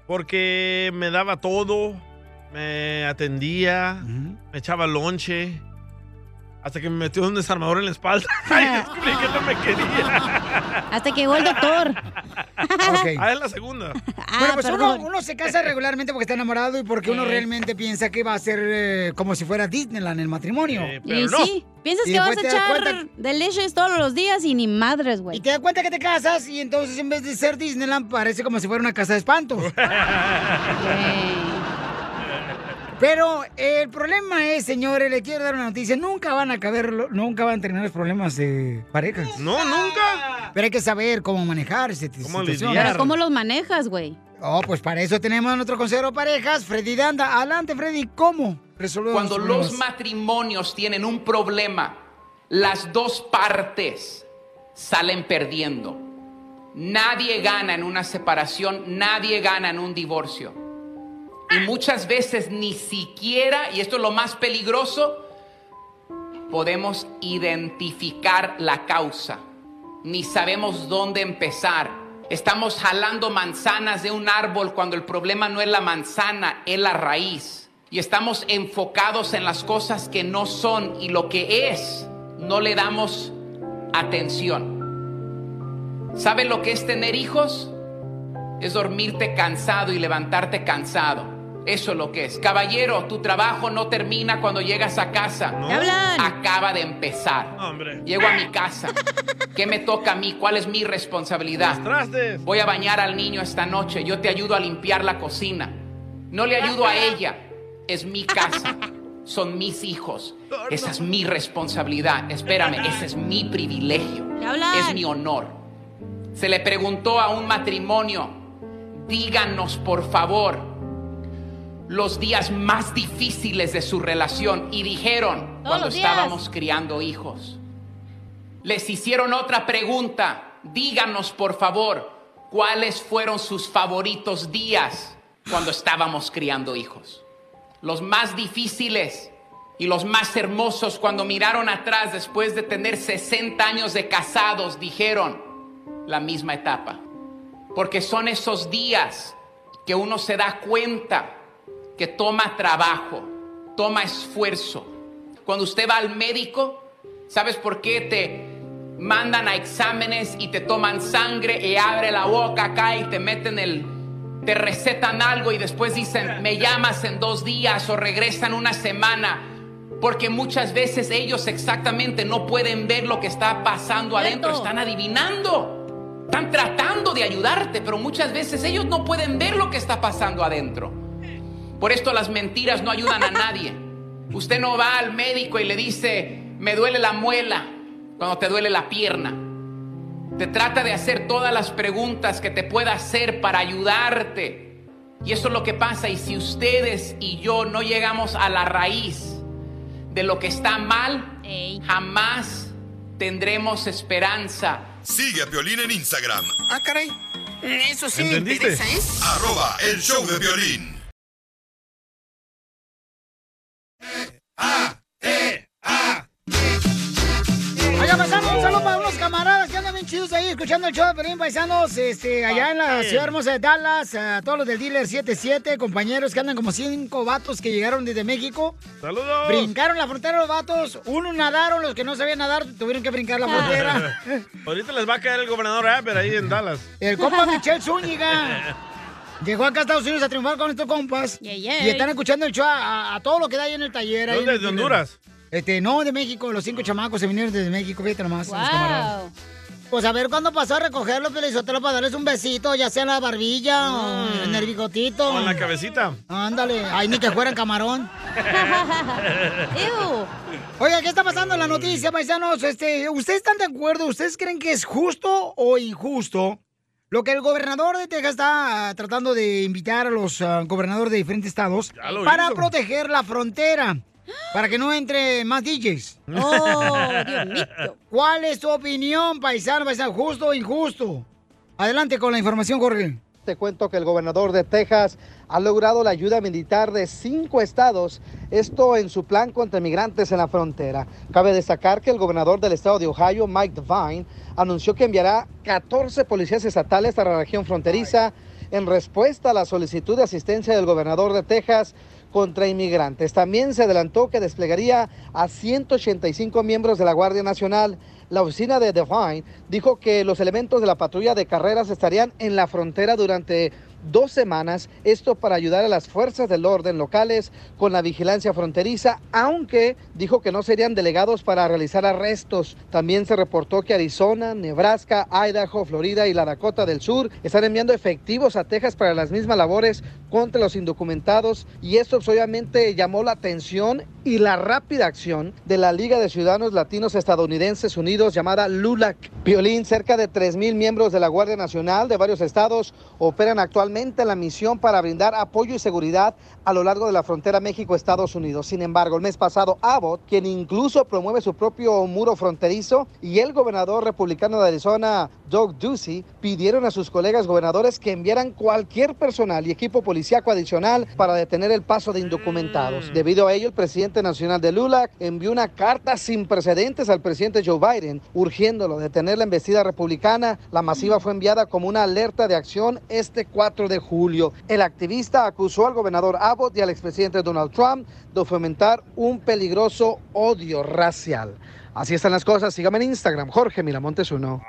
Porque me daba todo, me atendía, me echaba lonche. Hasta que me metió un desarmador en la espalda. Ay, descubrí que no me quería. Hasta que llegó el doctor. Ok. Ah, es la segunda. bueno, pues uno, uno se casa regularmente porque está enamorado y porque uno realmente piensa que va a ser eh, como si fuera Disneyland el matrimonio. Eh, pero Y no. sí, piensas Y que vas a echar delicious todos los días y ni madres, Y güey. te das cuenta que te casas y entonces en vez de ser Disneyland parece como si fuera una casa de espantos. Pero el problema es, señores, le quiero dar una noticia, nunca van a caber, nunca van a terminar los problemas de parejas. No, nunca. Pero hay que saber cómo manejar ese ¿Cómo? Pero ¿cómo los manejas, güey? Oh, pues para eso tenemos a nuestro consejero de parejas, Freddy Danda. Adelante, Freddy, ¿cómo resolvemos Cuando los los matrimonios tienen un problema, las dos partes salen perdiendo. Nadie gana en una separación, nadie gana en un divorcio. Y muchas veces ni siquiera, y esto es lo más peligroso, podemos identificar la causa. Ni sabemos dónde empezar. Estamos jalando manzanas de un árbol cuando el problema no es la manzana, es la raíz. Y estamos enfocados en las cosas que no son y lo que es, no le damos atención. ¿Saben lo que es tener hijos? Es dormirte cansado y levantarte cansado. Eso es lo que es. Caballero, tu trabajo no termina cuando llegas a casa. Acaba de empezar. Llego a mi casa. ¿Qué me toca a mí? ¿Cuál es mi responsabilidad? Voy a bañar al niño esta noche. Yo te ayudo a limpiar la cocina. No le ayudo a ella. Es mi casa. Son mis hijos. Esa es mi responsabilidad. Espérame, ese es mi privilegio. Es mi honor. Se le preguntó a un matrimonio, díganos por favor los días más difíciles de su relación y dijeron Todos cuando estábamos criando hijos. Les hicieron otra pregunta, díganos por favor cuáles fueron sus favoritos días cuando estábamos criando hijos. Los más difíciles y los más hermosos cuando miraron atrás después de tener 60 años de casados dijeron la misma etapa. Porque son esos días que uno se da cuenta que toma trabajo, toma esfuerzo. Cuando usted va al médico, ¿sabes por qué te mandan a exámenes y te toman sangre y abre la boca acá y te meten el te recetan algo y después dicen, "Me llamas en dos días o regresan una semana"? Porque muchas veces ellos exactamente no pueden ver lo que está pasando adentro, están adivinando. Están tratando de ayudarte, pero muchas veces ellos no pueden ver lo que está pasando adentro. Por esto las mentiras no ayudan a nadie. Usted no va al médico y le dice, me duele la muela, cuando te duele la pierna. Te trata de hacer todas las preguntas que te pueda hacer para ayudarte. Y eso es lo que pasa. Y si ustedes y yo no llegamos a la raíz de lo que está mal, jamás tendremos esperanza. Sigue a Piolín en Instagram. Ah, caray. Eso sí ¿Entendiste? me interesa, ¿eh? Arroba el show de violín. Un saludo para unos camaradas que andan bien chidos ahí escuchando el show de Pelín Paisanos, este, allá en la ciudad hermosa de Dallas, a todos los del Dealer 77, compañeros que andan como cinco vatos que llegaron desde México. ¡Saludos! Brincaron la frontera los vatos, unos nadaron, los que no sabían nadar tuvieron que brincar la frontera. Ahorita les va a caer el gobernador Abbott ahí en Dallas. El compa Michelle Zúñiga. Llegó acá a Estados Unidos a triunfar con estos compas. Y están escuchando el show a, a todo lo que da ahí en el taller. en ¿Dónde? ¿De. Honduras? Este, no, de México. Los cinco chamacos se vinieron desde México. Fíjate nomás. los Wow. Pues a ver cuándo pasó a recogerlo, Pelizotelo, para darles un besito, ya sea en la barbilla o en el bigotito. Con la cabecita. Ándale, ay, ni que fueran camarón. Oiga, ¿qué está pasando en la noticia, paisanos? Este, ¿Ustedes están de acuerdo? ¿Ustedes creen que es justo o injusto lo que el gobernador de Texas está ah, tratando de invitar a los ah, gobernadores de diferentes estados para hizo. proteger la frontera? Para que no entre más DJs. Oh, Dios mío. ¿Cuál es tu opinión, paisano, paisano? ¿Justo o injusto? Adelante con la información, Jorge. Te cuento que el gobernador de Texas ha logrado la ayuda militar de cinco estados, esto en su plan contra migrantes en la frontera. Cabe destacar que el gobernador del estado de Ohio, Mike Devine, anunció que enviará 14 policías estatales a la región fronteriza en respuesta a la solicitud de asistencia del gobernador de Texas contra inmigrantes. También se adelantó que desplegaría a 185 miembros de la Guardia Nacional. La oficina de Devine dijo que los elementos de la patrulla de carreras estarían en la frontera durante dos semanas, esto para ayudar a las fuerzas del orden locales con la vigilancia fronteriza, aunque dijo que no serían delegados para realizar arrestos. También se reportó que Arizona, Nebraska, Idaho, Florida y la Dakota del Sur están enviando efectivos a Texas para las mismas labores contra los indocumentados y esto obviamente llamó la atención y la rápida acción de la Liga de Ciudadanos Latinos Estadounidenses Unidos llamada LULAC. Violín, cerca de 3.000 miembros de la Guardia Nacional de varios estados operan actualmente la misión para brindar apoyo y seguridad a lo largo de la frontera México-Estados Unidos. Sin embargo, el mes pasado, Abbott, quien incluso promueve su propio muro fronterizo, y el gobernador republicano de Arizona, Doug Ducey, pidieron a sus colegas gobernadores que enviaran cualquier personal y equipo policíaco adicional para detener el paso de indocumentados. Debido a ello, el presidente nacional de LULAC envió una carta sin precedentes al presidente Joe Biden, urgiéndolo a detener la embestida republicana. La masiva fue enviada como una alerta de acción este 4 de julio. El activista acusó al gobernador Abbott y al expresidente Donald Trump de fomentar un peligroso odio racial. Así están las cosas. Sígame en Instagram, Jorge Miramontes uno.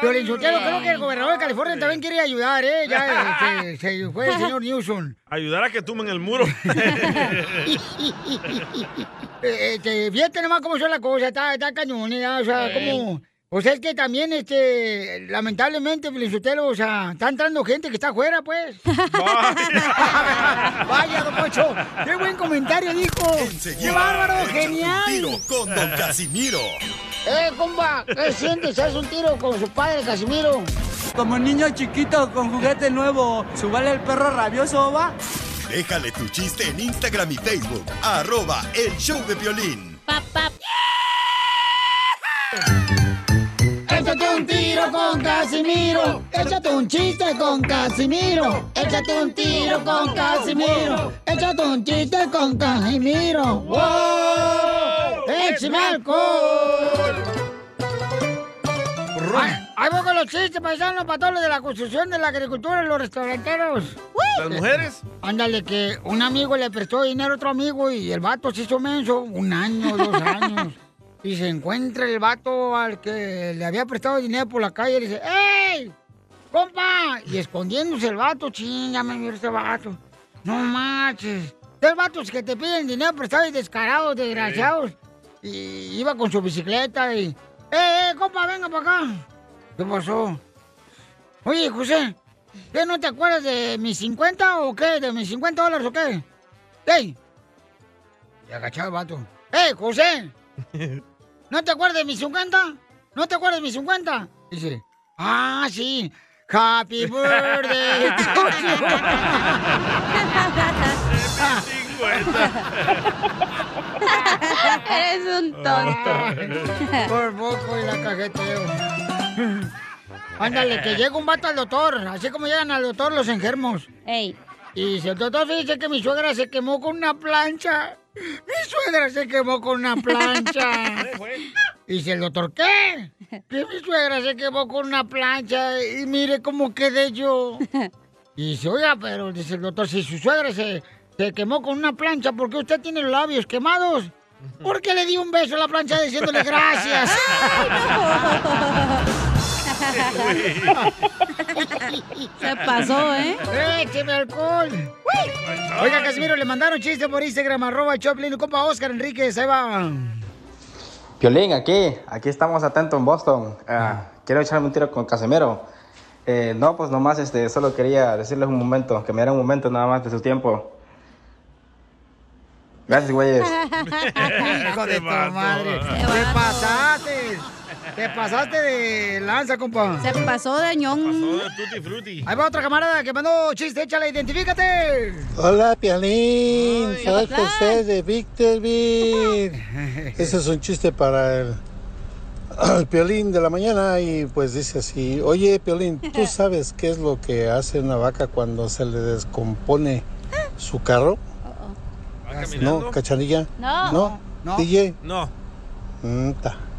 Piolín Sotelo, creo que el gobernador de California también quiere ayudar, ¿eh? Ya este, se fue el señor Newsom. Ayudar a que tumben el muro. Este, fíjate nomás cómo son las cosas, está, está cañón, ¿eh? O sea, como... O sea, es que también, este, lamentablemente, Felicitelo, o sea, está entrando gente que está afuera, pues. Vaya, don Pocho, qué buen comentario dijo. Qué Enseguida, bárbaro, échate un genial. tiro con Don Casimiro. Eh, compa, ¿qué sientes? ¿Haz un tiro con su padre, Casimiro? Como niño chiquito con juguete nuevo, ¿subale el perro rabioso, va? Déjale tu chiste en Instagram y Facebook. Arroba El Show de Violín. Échate un tiro con Casimiro. Échate un chiste con Casimiro. Échate un tiro con Casimiro. Échate un chiste con Casimiro. ¡Wow! ¡Échame alcohol! Ahí voy con los chistes, paisanos, para todos los de la construcción, de la agricultura los restauranteros. ¿Las mujeres? Ándale, que un amigo le prestó dinero a otro amigo y el vato se hizo menso, un año, dos años. Y se encuentra el vato al que le había prestado dinero por la calle y le dice, ¡Ey! ¡Compa! Y escondiéndose el vato, ching, ya me vio este vato. No manches. Tres vatos que te piden dinero prestado y descarados, desgraciados. Y iba con su bicicleta y... ¡Eh, eh, compa, venga para acá! ¿Qué pasó? Oye, José, ¿qué no te acuerdas de mis 50 o qué? ¿De mis 50 dólares o qué? ¡Ey! Y agachado el vato. ¡Ey, José! ¿No te acuerdas de mis 50? ¿No te acuerdas de mis 50? Dice, ah, sí. Happy birthday to Eres un tonto. Por poco y la cajeteo. Ándale, que llega un vato al doctor, así como llegan al doctor los enfermos. Ey. Y dice, el doctor dice que mi suegra se quemó con una plancha. Mi suegra se quemó con una plancha. Y dice el doctor, ¿qué? Que mi suegra se quemó con una plancha y mire cómo quedé yo. Y dice, oiga, pero dice el doctor, si su suegra se, se quemó con una plancha, ¿por qué usted tiene los labios quemados? Porque le di un beso a la plancha diciéndole gracias. Se pasó, ¿eh? ¡Écheme alcohol! Oiga, Casimiro, le mandaron chiste por Instagram, arroba Choplin, compa Oscar Enríquez, ahí va. Piolín, aquí, aquí estamos atentos en Boston. Ah, quiero echarme un tiro con Casemiro. Eh, no, pues nomás, este, solo quería decirles un momento, que me diera un momento nada más de su tiempo. Gracias, güeyes. Hijo de tu madre. Te pasaste. Te pasaste de lanza, compa. Se pasó de ñón. Tutti frutti. Ahí va otra camarada que mandó chiste, échale, identifícate. Hola, Pialín. Soy José de Victorville. Ese es un chiste para el, el Piolín de la mañana y pues dice así, oye, Piolín, ¿tú sabes qué es lo que hace una vaca cuando se le descompone su carro? ¿No, cachanilla? No. ¿No? No. DJ. No. Mm, ta.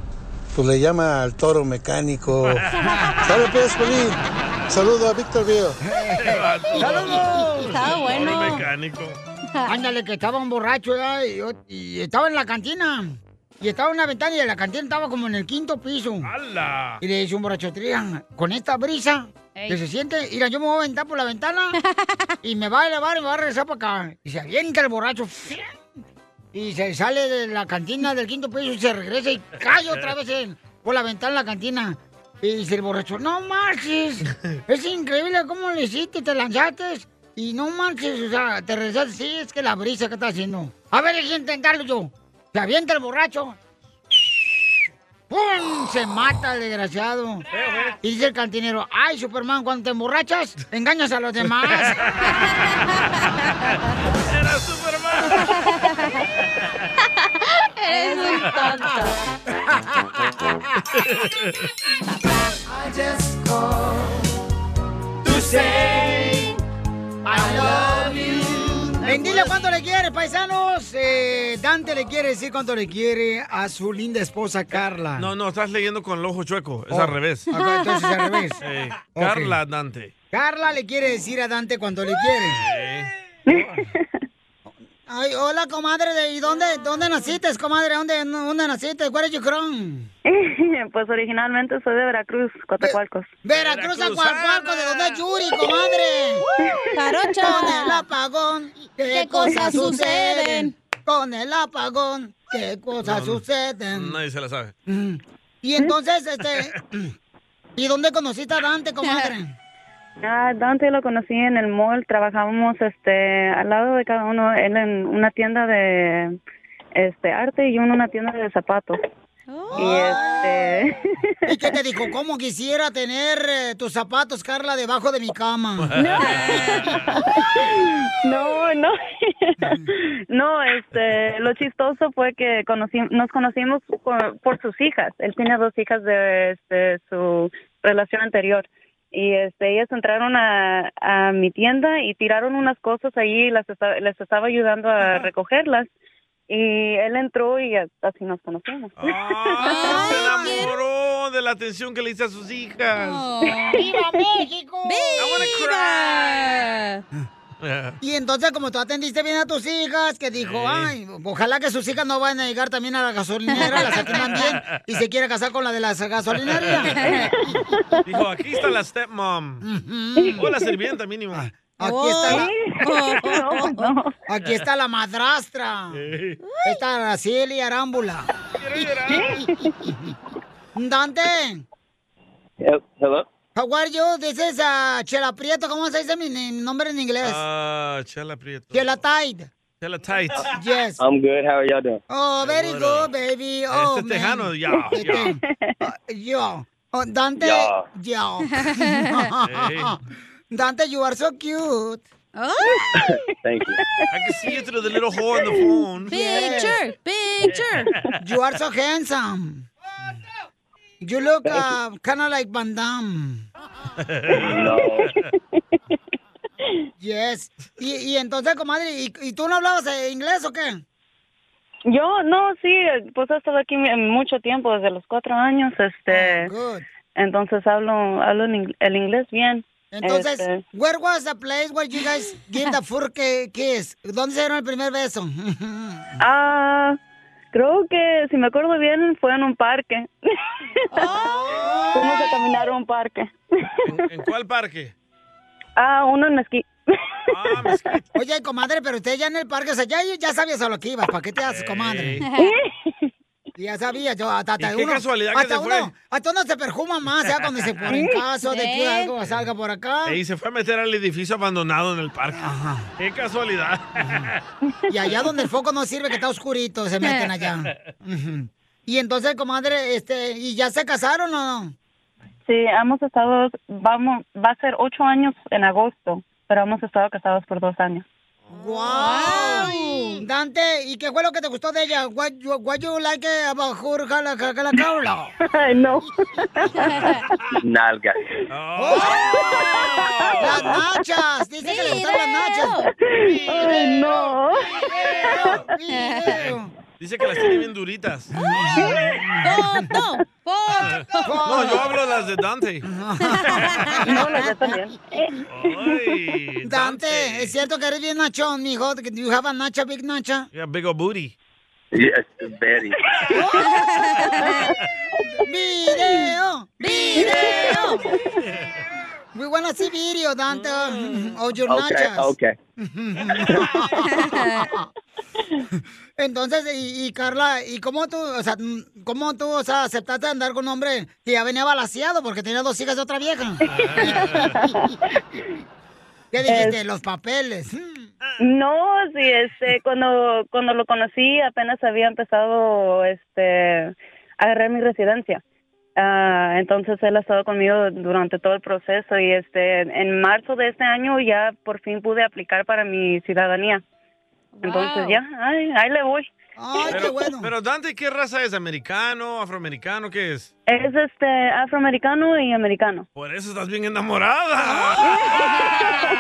Pues le llama al toro mecánico. ¿Sabe pues, Piolín? Saludo a Victorville. ¡Saludos! Estaba bueno. Toro mecánico. Ándale, que estaba un borracho ¿verdad? y, estaba en la cantina. Y estaba en una ventana y la cantina estaba como en el quinto piso. ¡Hala! Y le dice un borracho, "Trian, con esta brisa que se siente, mira, yo me voy a aventar por la ventana y me va a elevar y me va a regresar para acá. Y se avienta el borracho. Y se sale de la cantina del quinto piso y se regresa y cae otra vez en- por la ventana de la cantina. Y dice el borracho, no marches, es increíble cómo le hiciste, te lanzaste y no marches, o sea, te regresaste, sí, es que la brisa que está haciendo. A ver, hay que intentarlo yo. Se avienta el borracho ¡Pum! Se mata el desgraciado. Y dice el cantinero, ay, Superman, cuando te emborrachas, engañas a los demás. ¡Era Superman! Eres un tonto. I just called to say I love you. Ven, dile cuánto le quiere, paisanos. Eh, Dante le quiere decir cuánto le quiere a su linda esposa Carla. No, no, estás leyendo con el ojo chueco. Es Oh. al revés. Ok, entonces es al revés. Ok. Carla Dante. Carla le quiere decir a Dante cuánto le quiere. Ay, hola, comadre. ¿de- ¿Y dónde, dónde naciste, comadre? ¿Dónde, dónde naciste? ¿Cuál es from? pues originalmente soy de Veracruz, Cotacualcos. Veracruz, Acualcualco, ¿de dónde es Yuri, comadre? Jarocha. Con el apagón, ¿qué, ¿Qué cosas cosas suceden? Con el apagón, ¿qué cosas No, suceden? Nadie se la sabe. Y entonces, este... ¿Y dónde conociste a Dante, comadre? Ah, Dante lo conocí en el mall, trabajábamos este al lado de cada uno, él en una tienda de este arte y yo en una tienda de zapatos. Y este ¿Y qué te dijo? ¿Cómo quisiera tener eh, tus zapatos, Carla, debajo de mi cama? No, no. no, este, lo chistoso fue que conocí, nos conocimos por, por sus hijas. Él tiene dos hijas de este, su relación anterior. Y este, ellas entraron a, a mi tienda y tiraron unas cosas ahí y las esta- les estaba ayudando a recogerlas. Y él entró y así nos conocimos. Ah, se enamoró de la atención que le hice a sus hijas. ¡Viva México! ¡Viva! Y entonces, como tú atendiste bien a tus hijas, que dijo, ay, ojalá que sus hijas no vayan a llegar también a la gasolinera, las atiendan bien, y se quiere casar con la de la gasolinería. Dijo, aquí está la stepmom. O la sirvienta mínimo. Aquí está la... Aquí está la madrastra. Está Araceli Arámbula. Dante, Hello. How are you? This is uh, Chela Prieto. ¿Cómo se dice mi, mi nombre en inglés? Ah, Chela Prieto. Chela Tide. Chela Tight. Yes. I'm good. How are y'all doing? Oh, very good, baby. Oh, Este tejano, ya, ya. Yo. Oh, Dante. Ya. Yo. Hey. Dante, you are so cute. Thank you. I can see you through the little hole in the phone. Picture, picture. You are so handsome. You look uh, kind of like Van Damme. No. Yes. Y, y entonces, comadre, ¿y, y tú no hablabas eh, inglés o qué? Yo, no, sí, pues he estado aquí mucho tiempo, desde los cuatro años, este, Good. entonces hablo, hablo en el inglés bien. Entonces, Este, where was the place where you guys give the first ki- kiss? ¿Dónde se dieron el primer beso? ah, creo que, si me acuerdo bien, fue en un parque. Fuimos a caminar a un parque. ¿En cuál parque? Ah, uno en esquí. Oye, comadre, pero usted ya en el parque, o sea, ya, ya sabías a lo que ibas, ¿para qué te haces, comadre? Ya sabía, yo hasta, hasta ¿Y qué uno, casualidad que hasta se uno, fue? hasta uno se perjuma más, ya cuando se pone en caso de que algo salga por acá. Y se fue a meter al edificio abandonado en el parque. Qué casualidad. Y allá donde el foco no sirve, que está oscurito, se meten allá. Y entonces, comadre, este, ¿y ya se casaron o no? Sí, hemos estado, vamos, va a ser ocho años en agosto, pero hemos estado casados por dos años. ¡Wow! Dante, ¿y qué fue lo que te gustó de ella? What you, what you like about her, Jala, Jala, Jala? no. Nalga. ¡Las nachas! Dice que le gustan las nachas. Ay, no. Video, video. Dice que las tiene bien duritas. ¡Foto! ¡Foto! No, yo hablo de las de Dante. No, las de también. Ay, Dante, ¿es cierto que eres bien nachón, mijo? ¿Do you have a nacha, big nacha? Yeah, big old booty. Yes, very. ¡Video! ¡Video! We wanna see video, Dante, of your Okay, nachas. okay. Entonces, y, y, Carla, ¿y cómo tú, o sea, mm, cómo tú, o sea, aceptaste andar con un hombre que ya venía balaseado porque tenía dos hijas de otra vieja? ¿Qué dijiste? Los papeles. No, sí, este, cuando, cuando lo conocí apenas había empezado, este, agarré mi residencia. Ah, entonces él ha estado conmigo durante todo el proceso y este en marzo de este año ya por fin pude aplicar para mi ciudadanía. Entonces ya, ay, ahí le voy. pero, pero Dante, ¿qué raza es? ¿Americano, afroamericano? ¿Qué es? Es este afroamericano y americano. Por eso estás bien enamorada.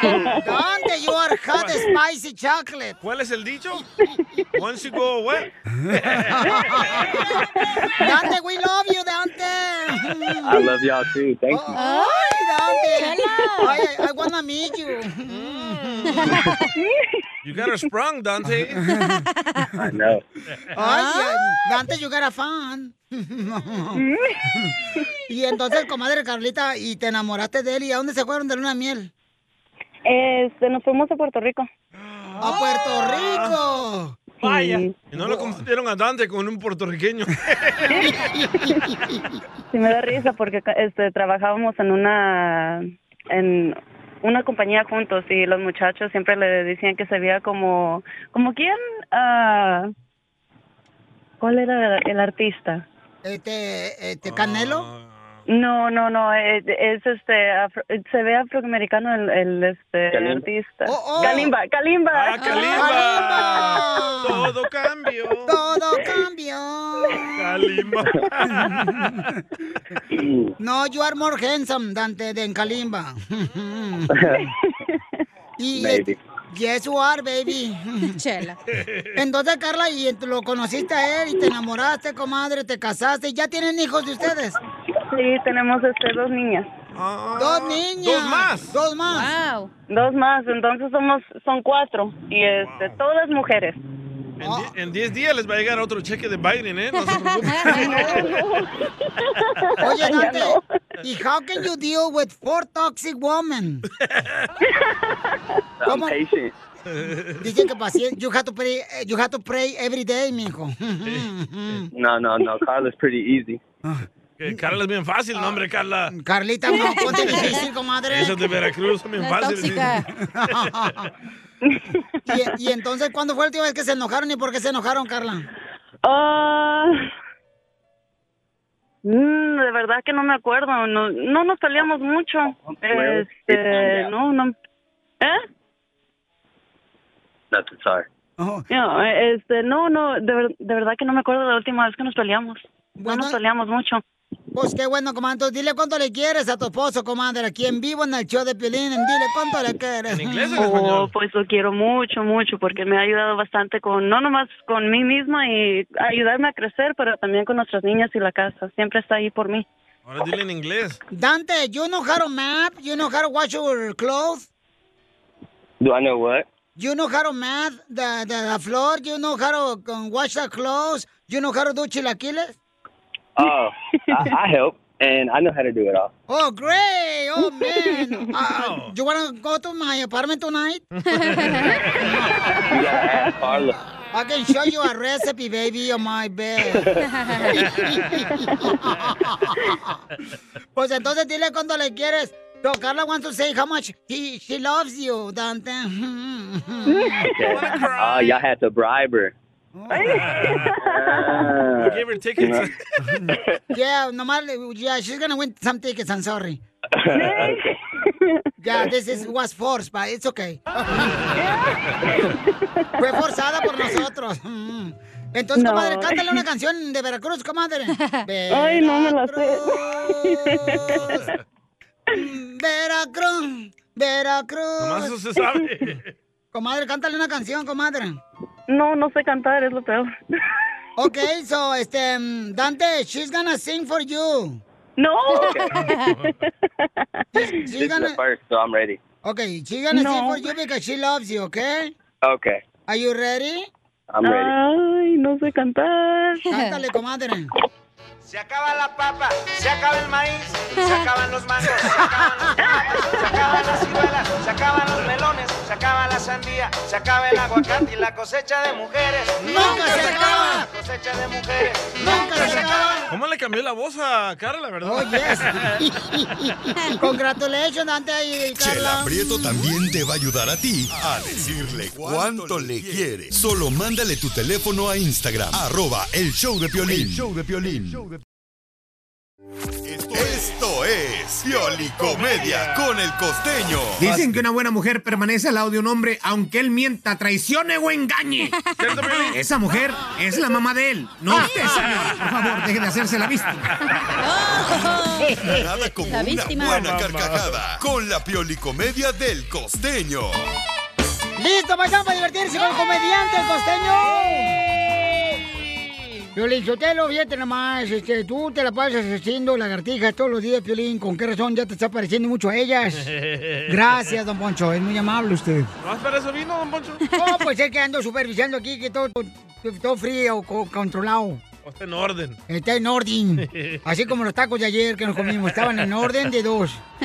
Dante, you are hot spicy chocolate. ¿Cuál es el dicho? Once you go away. Dante, we love you, Dante. I love y'all too. Thank you. Ay, Dante. I, I wanna meet you. You got her sprung, Dante. I know. Ay, Dante, you got a fan. y entonces, comadre Carlita, ¿y te enamoraste de él? ¿Y a dónde se fueron de luna de miel? Este, nos fuimos a Puerto Rico. ¡A Puerto Rico! Vaya. Y no lo confundieron a Dante con un puertorriqueño. Sí me da risa porque este trabajábamos en una en una compañía juntos y los muchachos siempre le decían que se veía como como quién ah, ¿Cuál era el artista? Este, este Canelo. No, no, no, es, es, este afro- se ve afroamericano el, el este Kalimba. artista. oh. Kalimba, Kalimba. Ah, Kalimba. Todo cambió. Todo cambió. Kalimba. No, you are more handsome, Dante, than Kalimba. y Maybe. Yes, you are, baby. Chela. Entonces, Carla, y lo conociste a él y te enamoraste, comadre, te casaste. ¿y ¿Ya tienen hijos de ustedes? Sí, tenemos este dos niñas. Dos niñas. Dos más. Dos más. Wow. Dos más, entonces somos son cuatro y este todas mujeres. En die- En 10 días les va a llegar otro cheque de Biden, ¿eh? No se preocupen. Oye, Dante, no. ¿Y how can you deal with four toxic women? I'm ¿Cómo? patient. Dicen que paciente, you have to pray, eh, you have to pray every day, mijo. No, no, no. Carla's pretty easy. Que Carla es bien fácil, no, hombre, Carla. Carlita, no, ponte difícil, comadre. Esas de Veracruz son bien La fáciles. tóxica. y, y entonces, ¿cuándo fue la última vez que se enojaron y por qué se enojaron, Carla? Ah, mm, de verdad que no me acuerdo, no, no nos peleamos mucho. Este, no, no. ¿Eh? Nothing, sorry. No, este, no, no, de, ver- de verdad que no me acuerdo de la última vez que nos peleamos. No nos peleamos mucho. Pues qué bueno. Entonces, dile cuánto le quieres a tu esposo, comadre, aquí en vivo en el show de Piolín. Dile cuánto le quieres. Oh, pues lo quiero mucho, mucho, porque me ha ayudado bastante con, no nomás con mí misma y ayudarme a crecer, pero también con nuestras niñas y la casa. Siempre está ahí por mí. Ahora dile en inglés. Dante, you know how to map? You know how to wash your clothes? Do I know what? You know how to map the, the, the floor? You know how to wash the clothes? You know how to do chilaquiles? Oh, I, I help, and I know how to do it all. Oh, great! Oh, man! Uh, you want to go to my apartment tonight? You gotta ask Carla. I can show you a recipe, baby, on my bed. pues entonces dile cuando le quieres. So Carla wants to say how much he, she loves you, Dante. Okay. Oh, y'all had to bribe her. I gave her tickets. yeah, nomás, yeah, she's gonna win some tickets, I'm sorry. Yeah, this is, was forced, but it's okay. Fue forzada por nosotros. Mm. Entonces, No. comadre, cántale una canción de Veracruz, comadre. Ay, no me la sé. Veracruz, Veracruz. Nomás eso se sabe. Comadre, cántale una canción, comadre. No, no sé cantar, es lo peor. Ok, so, este, mm, Dante, she's gonna sing for you. No. This is the first, so I'm ready. Okay, she's gonna sing for you because she loves you, okay? Okay, Are you ready? I'm ready. Ay, no sé cantar. Cántale, comadre. Se acaba la papa, se acaba el maíz, se acaban los mangos, se acaban los tomates, se acaban las ciruelas, se acaban los melones, se acaba la sandía, se acaba el aguacate y la cosecha de mujeres. ¡Nunca se acaba! La cosecha de mujeres. ¡Nunca se acaba! ¿Cómo le cambió la voz a Carla, verdad? Oh, yes. Congratulations, Dante y Chela Carla. Prieto también te va a ayudar a ti a decirle cuánto le quiere. Solo mándale tu teléfono a Instagram, arroba el show de Piolín. El show de Piolín. Esto es Piolicomedia con el costeño. Dicen que una buena mujer permanece al lado de un hombre aunque él mienta, traicione o engañe. Esa mujer es la mamá de él, no usted, señora. Por favor, deje de hacerse la víctima. Nada como La una buena carcajada con la Piolicomedia del costeño. ¡Listo, paisano, para divertirse con el comediante, el costeño! Piolín, Sotelo, fíjate nomás, este, tú te la pasas haciendo lagartijas todos los días, Piolín, ¿con qué razón ya te está pareciendo mucho a ellas? Gracias, don Poncho, es muy amable usted. ¿Más para eso vino, don Poncho? No, pues es que ando supervisando aquí, que todo, todo, frío, co- controlado. Está en orden. Está en orden. Así como los tacos de ayer que nos comimos, estaban en orden de dos.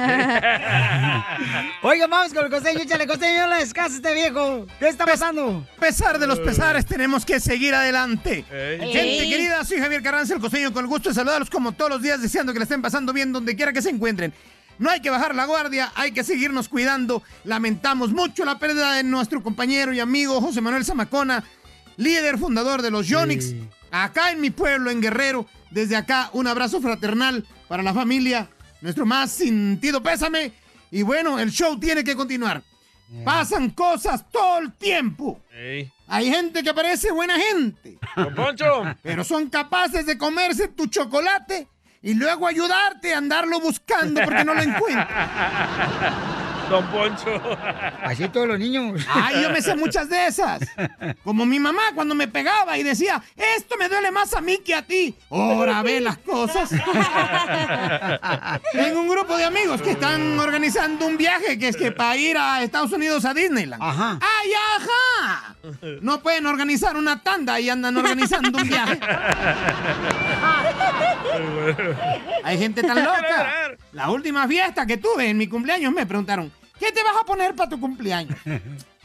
Oiga, vamos con el costeño, échale costeño, no le descanses este viejo. ¿Qué está pasando? A pesar de los pesares, tenemos que seguir adelante. Ey. Gente Ey. querida, soy Javier Carranza, el costeño, con el gusto de saludarlos como todos los días, deseando que le estén pasando bien donde quiera que se encuentren. No hay que bajar la guardia, hay que seguirnos cuidando. Lamentamos mucho la pérdida de nuestro compañero y amigo José Manuel Zamacona, líder fundador de los Yonix, acá en mi pueblo, en Guerrero. Desde acá, un abrazo fraternal para la familia, nuestro más sentido pésame. Y bueno, el show tiene que continuar. Pasan cosas todo el tiempo. Hay gente que parece buena gente. Poncho. Pero son capaces de comerse tu chocolate y luego ayudarte a andarlo buscando porque no lo encuentran. Don Poncho. Así todos los niños. Ay, yo me sé muchas de esas. Como mi mamá cuando me pegaba y decía, esto me duele más a mí que a ti. Ahora ve las cosas. Tengo un grupo de amigos que están organizando un viaje que es que para ir a Estados Unidos a Disneyland. Ajá. ¡Ay, ajá! No pueden organizar una tanda y andan organizando un viaje. Hay gente tan loca. La última fiesta que tuve en mi cumpleaños me preguntaron, ¿qué te vas a poner para tu cumpleaños?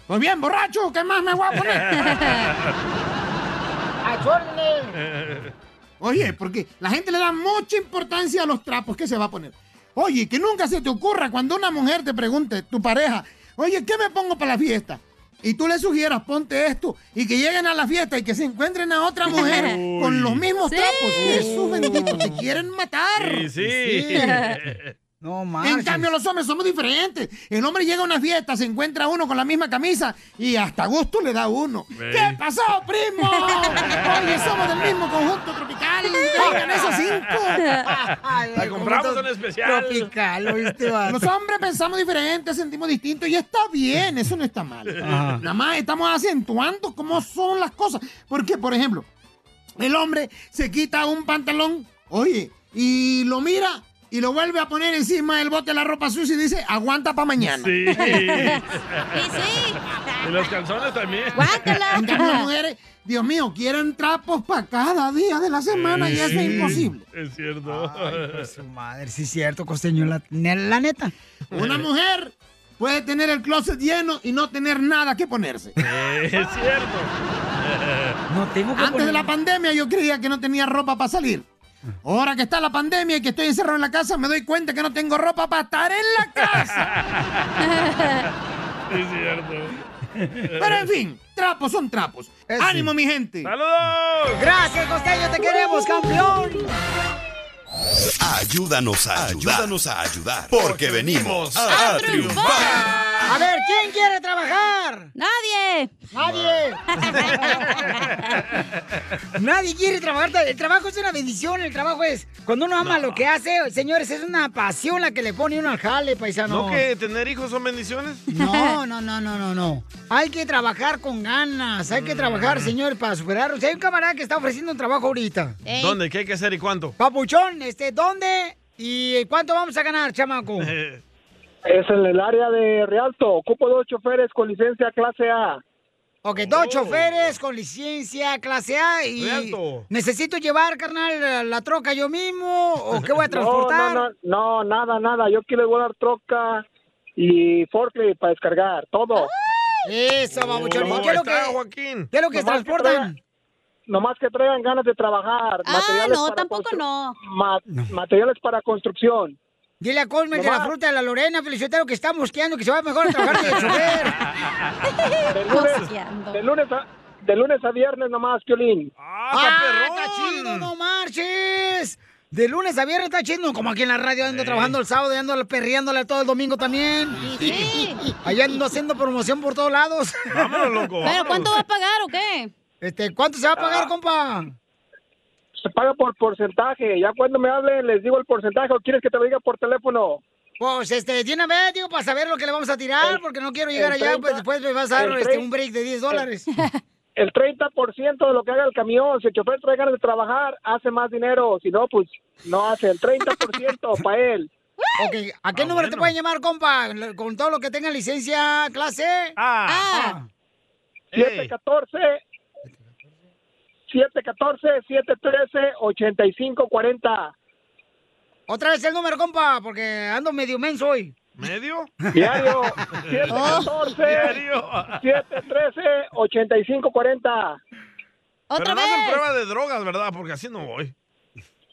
Pues bien, borracho, ¿qué más me voy a poner? Oye, porque la gente le da mucha importancia a los trapos que se va a poner. Oye, que nunca se te ocurra cuando una mujer te pregunte, tu pareja, oye, ¿qué me pongo para la fiesta? Y tú le sugieras, ponte esto, y que lleguen a la fiesta y que se encuentren a otra mujer con los mismos Sí. trapos. Jesús bendito, te quieren matar. Sí, sí. No En cambio, los hombres somos diferentes. El hombre llega a una fiesta, se encuentra uno con la misma camisa y hasta gusto le da uno. ¿Qué pasó, primo? Oye, somos del mismo conjunto tropical. Vengan esos cinco. La compramos en especial. Tropical, ¿oíste, vato? Los hombres pensamos diferente, sentimos distinto y está bien, eso no está mal. Ajá. Nada más estamos acentuando cómo son las cosas. Porque, por ejemplo, el hombre se quita un pantalón, oye, y lo mira y lo vuelve a poner encima del bote de la ropa sucia y dice, aguanta para mañana. Sí. Y los calzones también. Las mujeres, Dios mío, quieren trapos para cada día de la semana y eso es Sí, imposible. Es cierto. Su madre, sí es cierto, costeño, la, la neta. Una mujer puede tener el closet lleno y no tener nada que ponerse. Es cierto. No tengo que Antes de la pandemia yo creía que no tenía ropa para salir. Ahora que está la pandemia y que estoy encerrado en la casa, me doy cuenta que no tengo ropa para estar en la casa. Es cierto. Pero en fin, trapos son trapos. ¡Ánimo, mi gente! ¡Saludos! Gracias, costeño, te queremos, campeón. Ayúdanos a ayudar. Ayúdanos a ayudar. Porque venimos a, triunfar. A ver, ¿quién quiere trabajar? ¡Nadie! ¡Nadie! Nadie quiere trabajar. El trabajo es una bendición. El trabajo es. Cuando uno ama lo que hace, señores, es una pasión la que le pone uno al jale, paisano. ¿No que tener hijos son bendiciones? No, no, no, no, no, no. Hay que trabajar con ganas. Hay que trabajar, señor, para superarlos. Hay un camarada que está ofreciendo un trabajo ahorita. ¿Dónde? ¿Qué hay que hacer y cuánto? Papuchón, este, ¿dónde y cuánto vamos a ganar, chamaco? Es en el área de Rialto. Ocupo dos choferes con licencia clase A. Ok, dos choferes con licencia clase A y Rialto. necesito llevar, carnal, la troca yo mismo o qué voy a transportar. No, no, no, nada, nada. Yo quiero guardar troca y forklift para descargar, todo. Eso, babuchón. ¿Y ¿Cómo qué es lo que, Joaquín? ¿qué es lo que Nomás que transportan? nomás que traigan ganas de trabajar. Ah, materiales no, para tampoco no. ma- materiales para construcción. Dile a Cosme de la fruta de la Lorena, Felicitero, que está mosqueando, que se va mejor a trabajar de chofer. De lunes, de lunes a, de lunes a viernes nomás, Piolín. ¡Ah, está chido, no marches! De lunes a viernes está chido, como aquí en la radio ando trabajando el sábado y ando perreándole todo el domingo también. Sí. Allá ando haciendo promoción por todos lados. Vámonos, loco, ¿Pero vámonos. cuánto va a pagar o qué? Este, ¿cuánto se va a pagar, compa? Se paga por porcentaje. Ya cuando me hablen les digo el porcentaje o quieres que te lo diga por teléfono. Pues, este, de una vez, digo, para saber lo que le vamos a tirar, porque no quiero llegar el allá, 30, pues después me vas a dar el este, 30, un break de 10 dólares. El 30% de lo que haga el camión, si el chofer trae ganas de trabajar, hace más dinero. Si no, pues no hace el 30% para él. Ok, ¿a qué número te pueden llamar, compa? Con todo lo que tenga licencia clase. Ah. 714 714 713 8540. Otra vez el número, compa, porque ando medio menso hoy. ¿Medio? Diario Oh. 714 713 8540. Pero no hacen prueba de drogas, ¿verdad? Porque así no voy.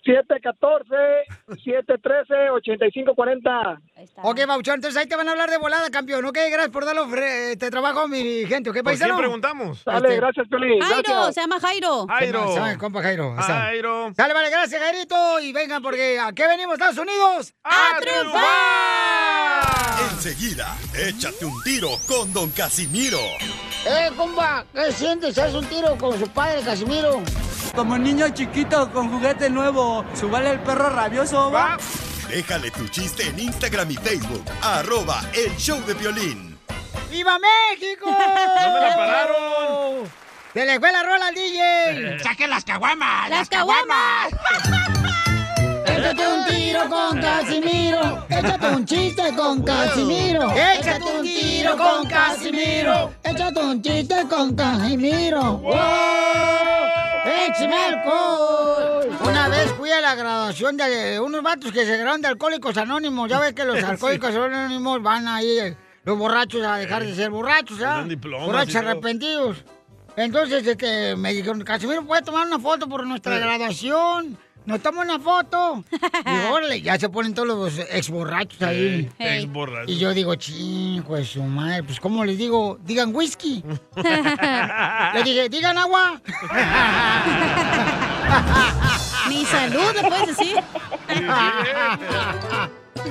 714-713-8540. Ok, Bauchón, entonces ahí te van a hablar de volada, campeón. Ok, gracias por darle ofre- este trabajo a mi gente. ¿Ok, ¿Por paisano? preguntamos? Dale, gracias, Piolín. Jairo, gracias. se llama Jairo. Jairo. Se llama compa Jairo. Jairo. Dale, vale, gracias, Jairito. Y vengan, porque ¿a qué venimos, Estados Unidos? ¡A triunfar! Enseguida, échate un tiro con Don Casimiro. Eh, compa, ¿qué sientes? ¿Haz un tiro con su padre, Casimiro? Como niño chiquito con juguete nuevo, ¿subale el perro rabioso, va? Déjale tu chiste en Instagram y Facebook, arroba el show de violín. ¡Viva México! ¡No me la pararon! ¡Se le fue la rola al DJ! ¡Saquen las caguamas! ¡Las caguamas! Échate un tiro con Casimiro. Échate un chiste con Casimiro. Échate un tiro con Casimiro. Échate un chiste con Casimiro. ¡Wow! ¡Échame alcohol! Una vez fui a la graduación de unos vatos que se graduaron de Alcohólicos Anónimos. Ya ves que los Alcohólicos Anónimos van ahí, eh, los borrachos, a dejar de ser borrachos, ¿ah? diplomas Borrachos arrepentidos. Entonces, este, me dijeron, Casimiro, ¿puede tomar una foto por nuestra graduación? ¿Nos toma una foto? Y órale, ya se ponen todos los ex borrachos ahí. Ex borracho. Y yo digo, chingo de su madre, pues ¿cómo les digo? Digan whisky. Le dije, digan agua. Ni salud, le puedes decir.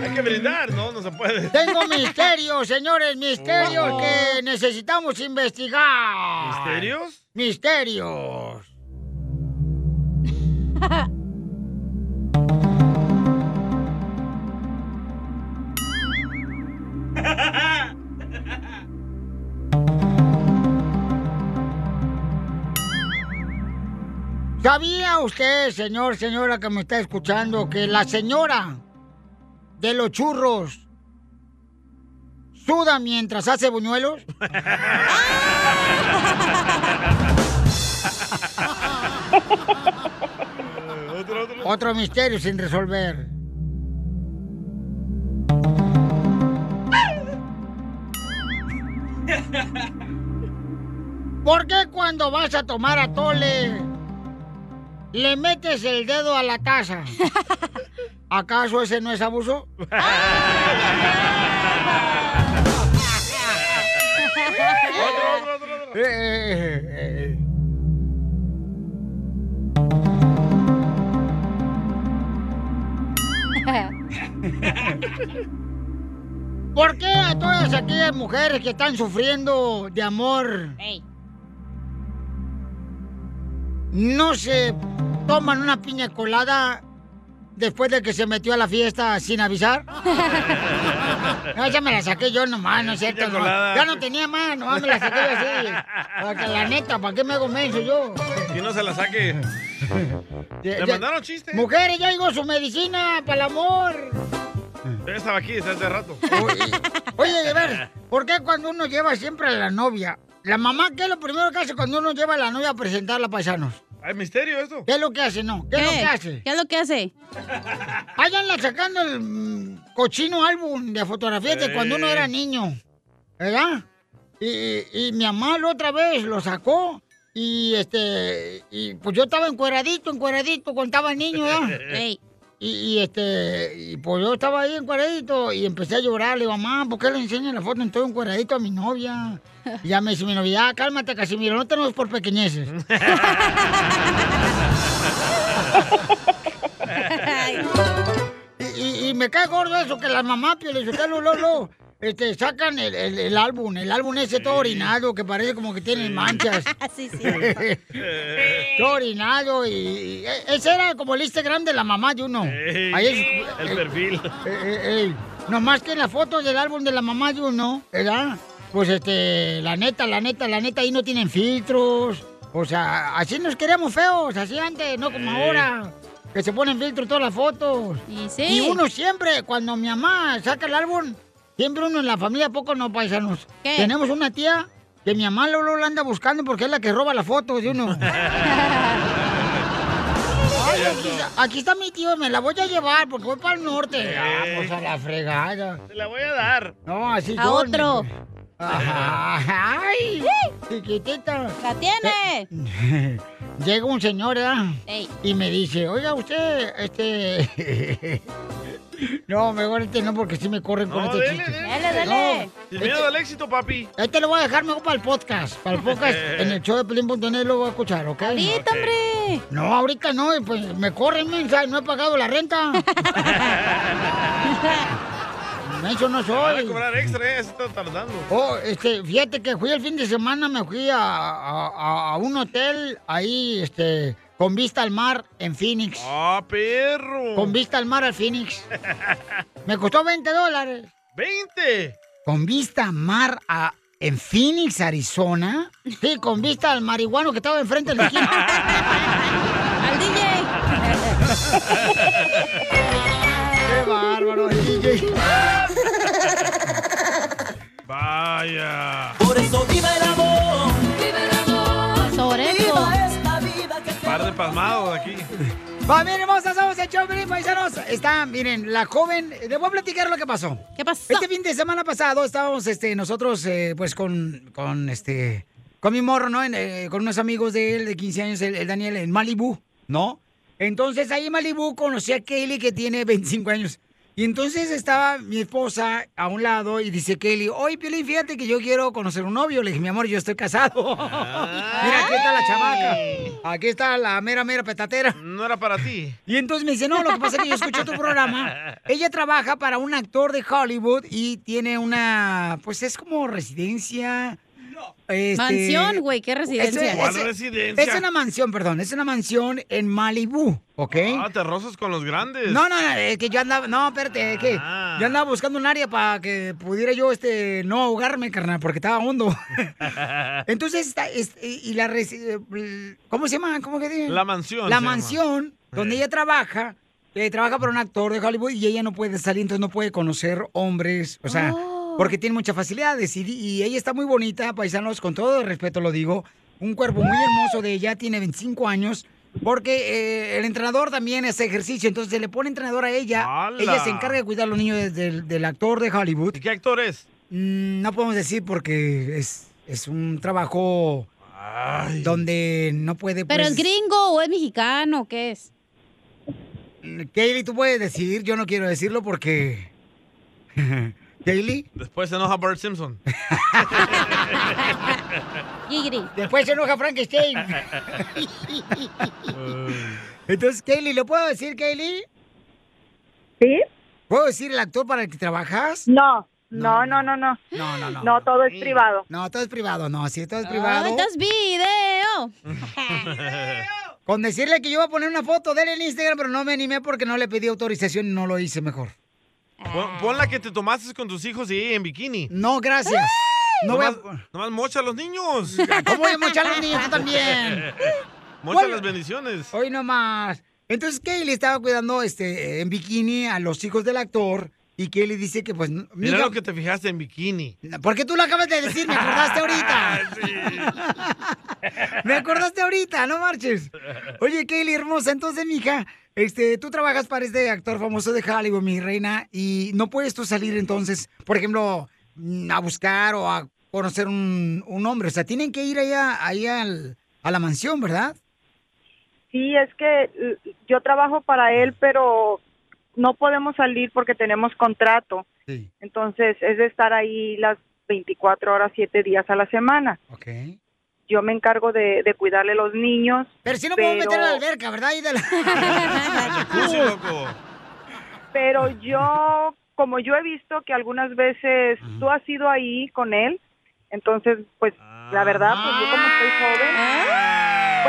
Hay que brindar, ¿no? No se puede. Tengo misterios, señores, misterios que necesitamos investigar. ¿Misterios? Misterios. ¿Sabía usted, señor, señora que me está escuchando, que la señora de los churros suda mientras hace buñuelos? otro, otro. Otro misterio sin resolver. ¿Por qué cuando vas a tomar atole le metes el dedo a la taza? ¿Acaso ese no es abuso? Otro, otro, otro, otro. Eh, eh, eh. ¿Por qué a todas aquellas mujeres que están sufriendo de amor no se toman una piña colada después de que se metió a la fiesta sin avisar? No, esa me la saqué yo nomás, no es cierto. No. Ya no tenía más, nomás me la saqué yo así. Porque la neta, ¿para qué me hago menso yo? Y no se la saque. Ya- ¿Le ya- mandaron chiste? Mujeres, ya llegó su medicina para el amor. Yo estaba aquí desde hace rato. Oye, de ver, ¿por qué cuando uno lleva siempre a la novia? La mamá, ¿qué es lo primero que hace cuando uno lleva a la novia a presentarla a paisanos? ¿Hay misterio esto? ¿Qué es lo que hace, no? ¿Qué, es lo que hace? ¿Qué es lo que hace? Anda sacando el mm, cochino álbum de fotografías de cuando uno Eh. era niño. ¿Verdad? Y, y- y mi mamá la otra vez lo sacó Y este, y pues yo estaba encueradito, encueradito cuando estaba niño, ¿verdad? Ey. Y, y, este, y pues yo estaba ahí encueradito y empecé a llorar. Le digo, mamá, ¿por qué le enseñan la foto en todo encueradito a mi novia? Y ya me dice mi novia, "Ah, cálmate, Casimiro, no tenemos por pequeñeces. y, y- y me cae gordo eso que las mamás, Pio Lizotelo, Lolo, este, sacan el, el- el álbum, el álbum ese todo orinado que parece como que tiene manchas. sí, sí. todo orinado y, y- e- ese era como el Instagram de la mamá de uno. Ey, Ahí es- el eh, perfil. eh, eh, eh, Nomás que en la foto del álbum de la mamá de uno, ¿verdad? Pues este, la neta, la neta, la neta, ahí no tienen filtros. O sea, así nos queríamos feos, así antes, no como ahora. Que se ponen filtros todas las fotos. Y sí. uno siempre, cuando mi mamá saca el álbum, siempre uno en la familia, poco no paisanos. ¿Qué? Tenemos una tía que mi mamá la anda buscando porque es la que roba las fotos de uno. Ay, aquí, está- aquí está mi tío, me la voy a llevar porque voy para el norte. Vamos a la fregada. Te la voy a dar. No, así A yo, otro. Ajá. Ay, chiquitita. ¡La tiene! Llega un señor, ¿verdad? Ey. Y me dice, oiga, usted, este... No, mejor este no, porque sí me corren con No, este dele, chiste. dele. Dele, dele. Sin miedo al éxito, papi. Este lo voy a dejar mejor para el podcast. Para el podcast en el show de Pelín.net lo voy a escuchar, ¿ok? Ahorita, hombre. No, ahorita no, pues me corren, mensa, no he pagado la renta. Menso no Te van a soy. cobrar extra, eh, se está tardando. Oh, este, fíjate que fui el fin de semana, me fui a- a un hotel ahí, este, con vista al mar en Phoenix. ¡Ah, perro! Con vista al mar al Phoenix. Me costó 20 dólares. ¡20! Con vista al mar a- en Phoenix, Arizona. Sí, con vista al marihuano que estaba enfrente de la esquina. ¡Al DJ! ¡Qué bárbaro, el DJ! Vaya. Por eso viva el pasmados aquí. Va, miren, hermosa, somos el show, paisanos. Está, miren, la joven... Les voy a platicar lo que pasó. ¿Qué pasó? Este fin de semana pasado estábamos, este, nosotros, eh, pues, con, con, este... Con mi morro, ¿no? En, eh, con unos amigos de él, de 15 años, el, el Daniel, en Malibu, ¿no? Entonces, ahí en Malibu conocí a Kelly, que tiene 25 años. Y entonces estaba mi esposa a un lado y dice Kelly, oye, Piolín, fíjate que yo quiero conocer un novio. Le dije, mi amor, yo estoy casado. Mira, aquí está la chamaca. Aquí está la mera, mera petatera. No era para ti. Y entonces me dice, no, lo que pasa es que yo escucho tu programa. Ella trabaja para un actor de Hollywood y tiene una, pues es como residencia. Este, Mansión, güey, ¿qué residencia? es- ¿Cuál es- residencia? Es una mansión, perdón, es una mansión en Malibu, ¿ok? Ah, te rozas con los grandes. No, no, no, es que yo andaba, no, espérate, es que Ah. yo andaba buscando un área para que pudiera yo, este, no ahogarme, carnal, porque estaba hondo. Entonces, está, es- y la, eh, ¿cómo se llama? ¿Cómo que dice? La mansión La llama. mansión donde Eh. ella trabaja, eh, trabaja para un actor de Hollywood y ella no puede salir, entonces no puede conocer hombres, o sea, porque tiene muchas facilidades y, y ella está muy bonita, paisanos, con todo el respeto lo digo, un cuerpo muy hermoso de ella, tiene 25 años. Porque eh, el entrenador también hace ejercicio, entonces se le pone entrenador a ella. ¡Hala! Ella se encarga de cuidar a los niños de- del, del actor de Hollywood. ¿Y qué actor es? Mm, no podemos decir porque es, es un trabajo donde no puede... ¿Pero pues, es gringo o es mexicano? ¿Qué es? Kaylee, tú puedes decir, yo no quiero decirlo porque... Kaylee. Después se enoja Bart Simpson. Después se enoja Frankenstein. Entonces, Kaylee, ¿lo puedo decir, Kaylee? ¿Sí? ¿Puedo decir el actor para el que trabajas? No, no, no, no, no. No, no, no. No, todo es privado. No, todo es privado, no, sí, todo es privado. ¡Ay, estás video! Con decirle que yo iba a poner una foto de él en Instagram, pero no me animé porque no le pedí autorización y no lo hice mejor. Pon, pon la que te tomaste con tus hijos y ella en bikini. No, gracias. No voy a- nomás, nomás mocha a los niños. ¿Cómo voy a mochar a los niños? Tú también. Mocha las bendiciones. Hoy nomás. Entonces Kaylee estaba cuidando este en bikini a los hijos del actor y Kaylee dice que pues Mira lo que te fijaste en bikini. ¿Por qué tú lo acabas de decir? Me acordaste ahorita. Me acordaste ahorita, no marches. Oye, Kaylee, hermosa, entonces, mija, este, tú trabajas para este actor famoso de Hollywood, mi reina, y no puedes tú salir entonces, por ejemplo, mm, a buscar o a conocer un, un hombre. O sea, tienen que ir allá, allá al, a la mansión, ¿verdad? Sí, es que eh, yo trabajo para él, pero no podemos salir porque tenemos contrato. Entonces, es de estar ahí las 24 horas, 7 días a la semana. Ok. Yo me encargo de, de cuidarle los niños. Pero si no puedo meter a la alberca, ¿verdad? Ahí de la- Pero yo, como yo he visto que algunas veces tú has ido ahí con él, entonces, pues, la verdad, pues yo como estoy joven,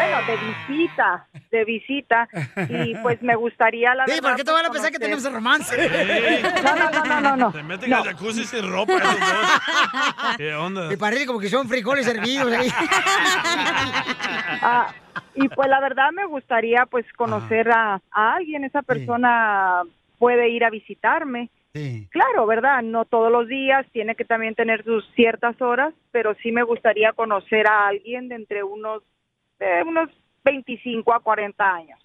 bueno, de visita, de visita, y pues me gustaría, la Sí, verdad... porque todos van a pues, pensar que tenemos romance. No, no, no, no, no, no. Se meten al jacuzzi sin ropa esos dos. ¿Qué onda? Y parece como que son frijoles hervidos ahí. Ah, y pues la verdad me gustaría pues conocer a, a alguien, esa persona puede ir a visitarme. Claro, ¿verdad? No todos los días, tiene que también tener sus ciertas horas, pero sí me gustaría conocer a alguien de entre unos, de unos 25 a 40 años.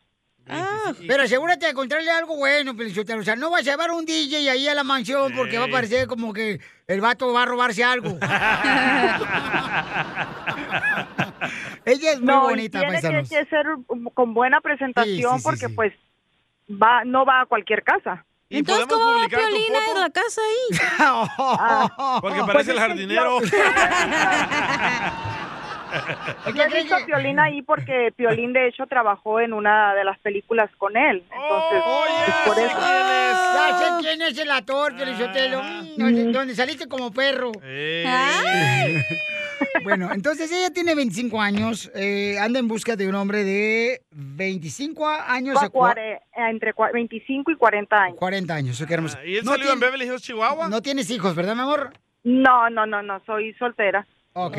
Pero asegúrate de encontrarle algo bueno, Pelichotelo. O sea, no vas a llevar un DJ ahí a la mansión porque va a parecer como que el vato va a robarse algo. Ella es muy no, y bonita, tiene que, paisanos. que ser con buena presentación Sí, sí, sí, porque sí. pues va no va a cualquier casa. Entonces, ¿cómo va Piolina en la casa ahí? Ah, Porque parece el jardinero. Yo he visto a Piolín ahí porque Piolín de hecho trabajó en una de las películas con él. Entonces, pues, por eso. Ya sé quién es el actor, Pelichotelo. Donde, donde saliste como perro. Ay. Bueno, entonces ella tiene 25 años, eh, anda en busca de un hombre de 25 años a Cuare- entre cua- 25 y 40 años. 40 años, eso qué hermoso. ¿Y él No salió en Beverly Hills, Chihuahua? No tienes hijos, ¿verdad, mi amor? No, no, no, no, soy soltera. Ok.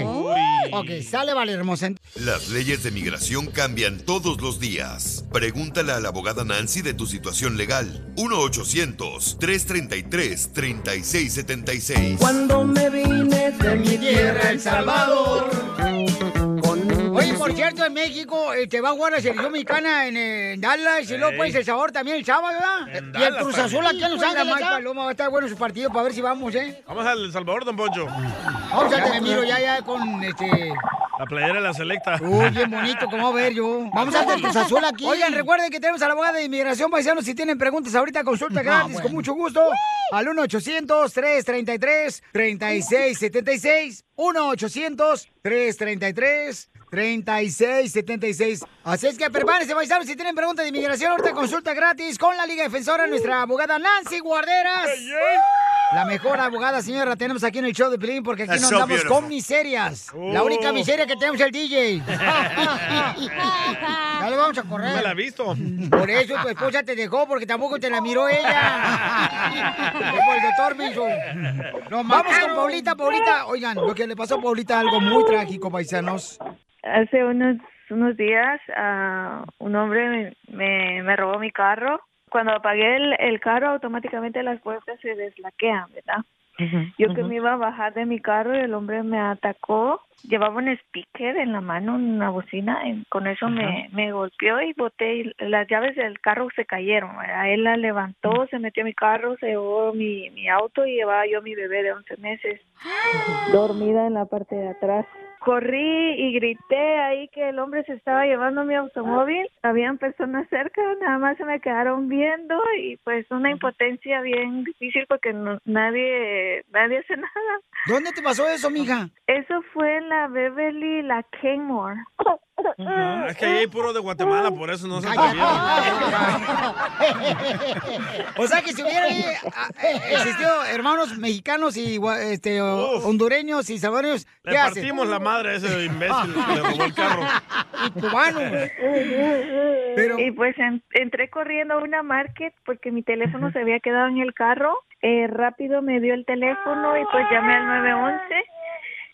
Ok, sale, vale, hermosa. Las leyes de migración cambian todos los días. Pregúntale a la abogada Nancy de tu situación legal. 1-800-333-3676. Cuando me vine de mi tierra, El Salvador. Oye, por cierto, en México eh, te va a jugar la selección mexicana en, en Dallas y luego pues El Sabor también el sábado, ¿verdad? En y el Cruz Azul aquí en Los Ángeles. mal Paloma, va a estar bueno su partido para ver si vamos, ¿eh? Vamos al Salvador, Don Poncho. Vamos al Telemiro ya, ya con este... La playera de la selecta. Uy, bien bonito, como ver yo. Vamos a hacer Cruz Azul aquí. Oigan, recuerden que tenemos a la abogada de inmigración paisanos. Si tienen preguntas ahorita, consulta gratis, con mucho gusto. Al 1-800-333-3676. 1-800-333-3676. Así es que prepárense, paisanos. Si tienen preguntas de inmigración, ahorita consulta gratis con la Liga Defensora, nuestra abogada Nancy Guarderas. La mejor abogada, señora, la tenemos aquí en el show de Pelín porque aquí That's no so andamos beautiful. con miserias. La única Oh. miseria que tenemos es el DJ. ya lo vamos a correr. No me la he visto. Por eso tu esposa te dejó, porque tampoco te la miró ella. Como el doctor me hizo. No, vamos con Paulita, Paulita. Oigan, lo que le pasó a Paulita algo muy trágico, paisanos. Hace unos, unos días ah, un hombre me, me, me robó mi carro. Cuando apagué el, el carro, automáticamente las puertas se deslaquean, ¿verdad? Yo que me iba a bajar de mi carro y el hombre me atacó. Llevaba un speaker en la mano, una bocina. y con eso me, me golpeó y boté. y las llaves del carro se cayeron. ¿verdad? Él la levantó, se metió a mi carro, se llevó mi, mi auto y llevaba yo mi bebé de 11 meses dormida en la parte de atrás. Corrí y grité ahí que el hombre se estaba llevando mi automóvil. Habían personas cerca, nada más se me quedaron viendo y pues una impotencia bien difícil porque no- nadie nadie hace nada. ¿Dónde te pasó eso, mija? Eso fue en la Beverly, la Kenmore. Es que ahí hay puro de Guatemala, por eso no se atrevieron. O sea que si hubiera ah, eh, existido hermanos mexicanos y este, hondureños y salvadoreños, Le ¿qué hacen? partimos la madre a ese imbécil que le robó el carro. Y cubanos. Y pues en- entré corriendo a una market porque mi teléfono se había quedado en el carro. Eh, rápido me dio el teléfono y pues llamé al 911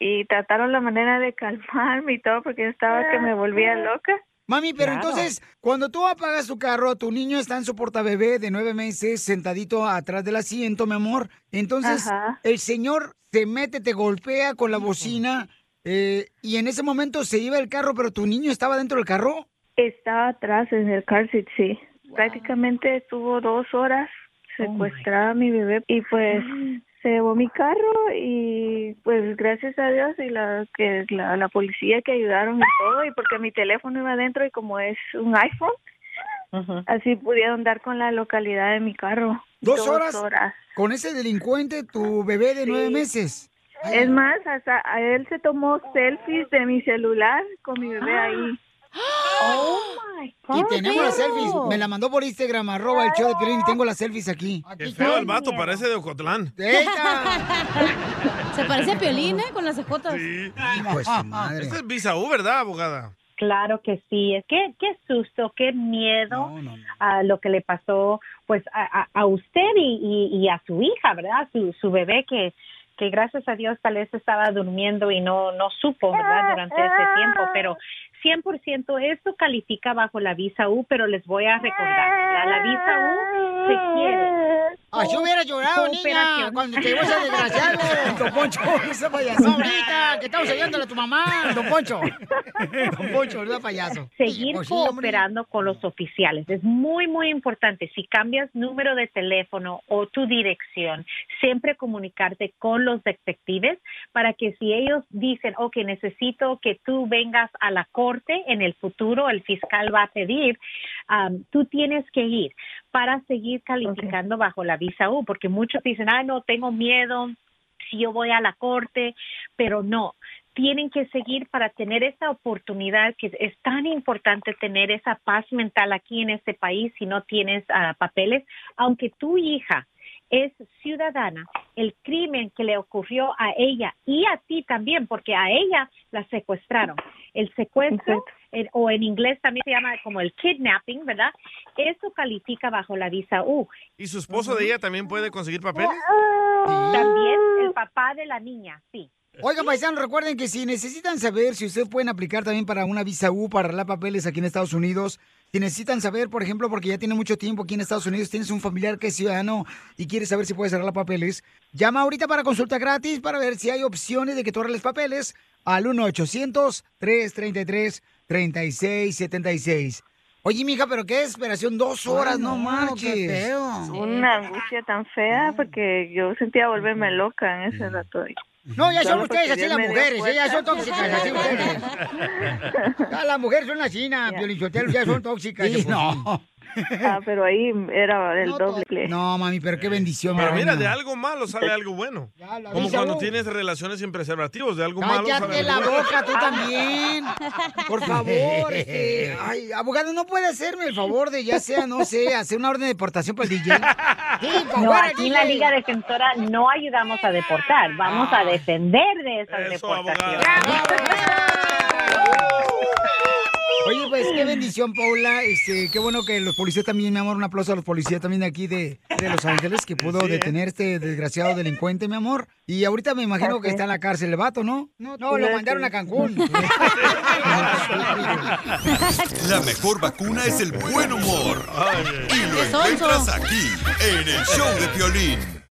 y trataron la manera de calmarme y todo porque yo estaba que me volvía loca. Mami, pero Claro. entonces, cuando tú apagas tu carro, tu niño está en su portabebé de nueve meses, sentadito atrás del asiento, mi amor. Entonces, Ajá. el señor se mete, te golpea con la bocina eh, y en ese momento se iba el carro, pero tu niño estaba dentro del carro. Estaba atrás en el car seat, sí. Prácticamente estuvo dos horas secuestrada a mi bebé y pues se llevó mi carro y pues gracias a Dios y la que la, la policía que ayudaron y todo y porque mi teléfono iba adentro y como es un iPhone así pudieron dar con la localidad de mi carro. ¿Dos horas? Con ese delincuente, tu bebé de nueve meses. es más hasta a él se tomó selfies de mi celular con mi bebé ahí Oh my Y tenemos las selfies. Me la mandó por Instagram, arroba el show de Piolín, y tengo las selfies aquí. Qué feo el vato, parece de Ocotlán. Se parece a Piolín, ¿eh? Con las ejotas. Sí. Su madre. Este es visa U, ¿verdad, abogada? Claro que sí, es que qué susto, qué miedo a lo que le pasó pues a, a- a usted y, y- y a su hija, ¿verdad? Su, su bebé que, que gracias a Dios tal vez estaba durmiendo y no, no supo, ¿verdad? Durante ese tiempo, pero 100% esto califica bajo la visa U, pero les voy a recordar, la visa U se quiere. Así hubiera llorado, niña, cuando te llegó ese desgraciado. Don Poncho, ese payaso. ahorita, que estamos ayudándole a tu mamá, Don Poncho. Don Poncho, ¿verdad, payaso? seguir sí, cooperando con los oficiales. Es muy, muy importante. Si cambias número de teléfono o tu dirección, siempre comunicarte con los detectives para que si ellos dicen, ok, necesito que tú vengas a la corte en el futuro, el fiscal va a pedir, am, tú tienes que ir para seguir calificando bajo la visa U, porque muchos dicen, ah, no, tengo miedo, si yo voy a la corte, pero no, tienen que seguir para tener esa oportunidad que es tan importante tener esa paz mental aquí en este país si no tienes ah, papeles, aunque tu hija es ciudadana, el crimen que le ocurrió a ella y a ti también, porque a ella la secuestraron. El secuestro, en- o en inglés también se llama como el kidnapping, ¿verdad? Eso califica bajo la visa U. ¿Y su esposo de ella también puede conseguir papeles? También el papá de la niña, sí. Oigan, paisanos, recuerden que si necesitan saber si ustedes pueden aplicar también para una visa U para arreglar papeles aquí en Estados Unidos, si necesitan saber, por ejemplo, porque ya tiene mucho tiempo aquí en Estados Unidos, tienes un familiar que es ciudadano y quieres saber si puedes arreglar papeles, llama ahorita para consulta gratis para ver si hay opciones de que tú arregles papeles al 1-800-333-3676. Oye, mija, ¿pero qué esperación? Dos horas, no, marches. una angustia tan fea porque yo sentía volverme loca en ese rato No, ya son ustedes así las mujeres, ¿eh? ya son tóxicas así ustedes. Ya las mujeres son así, Piolichotelo, ya son tóxicas. Sí, no. Ah, pero ahí era el doble. No, mami, pero qué bendición, Pero mi mira, de algo malo sale algo bueno. Como cuando uh. tienes relaciones sin preservativos, de algo malo Cállate sale la algo bueno. boca, tú también. Por favor, este, ay, abogado, ¿no puede hacerme el favor de ya sea, no sé, hacer una orden de deportación para el DJ? Sí, por No, favor, aquí en la. Liga Defensora no ayudamos a deportar, vamos a defender de esas deportaciones. Oye, pues qué bendición, Paula. Este, qué bueno que los policías también, mi amor, un aplauso a los policías también de aquí de, de Los Ángeles que pudo Sí, ¿eh? detener este desgraciado delincuente, mi amor. Y ahorita me imagino que está en la cárcel el vato, ¿no? No, lo sí. mandaron a Cancún. La mejor vacuna es el buen humor. Y lo encuentras aquí, en el show de Piolín.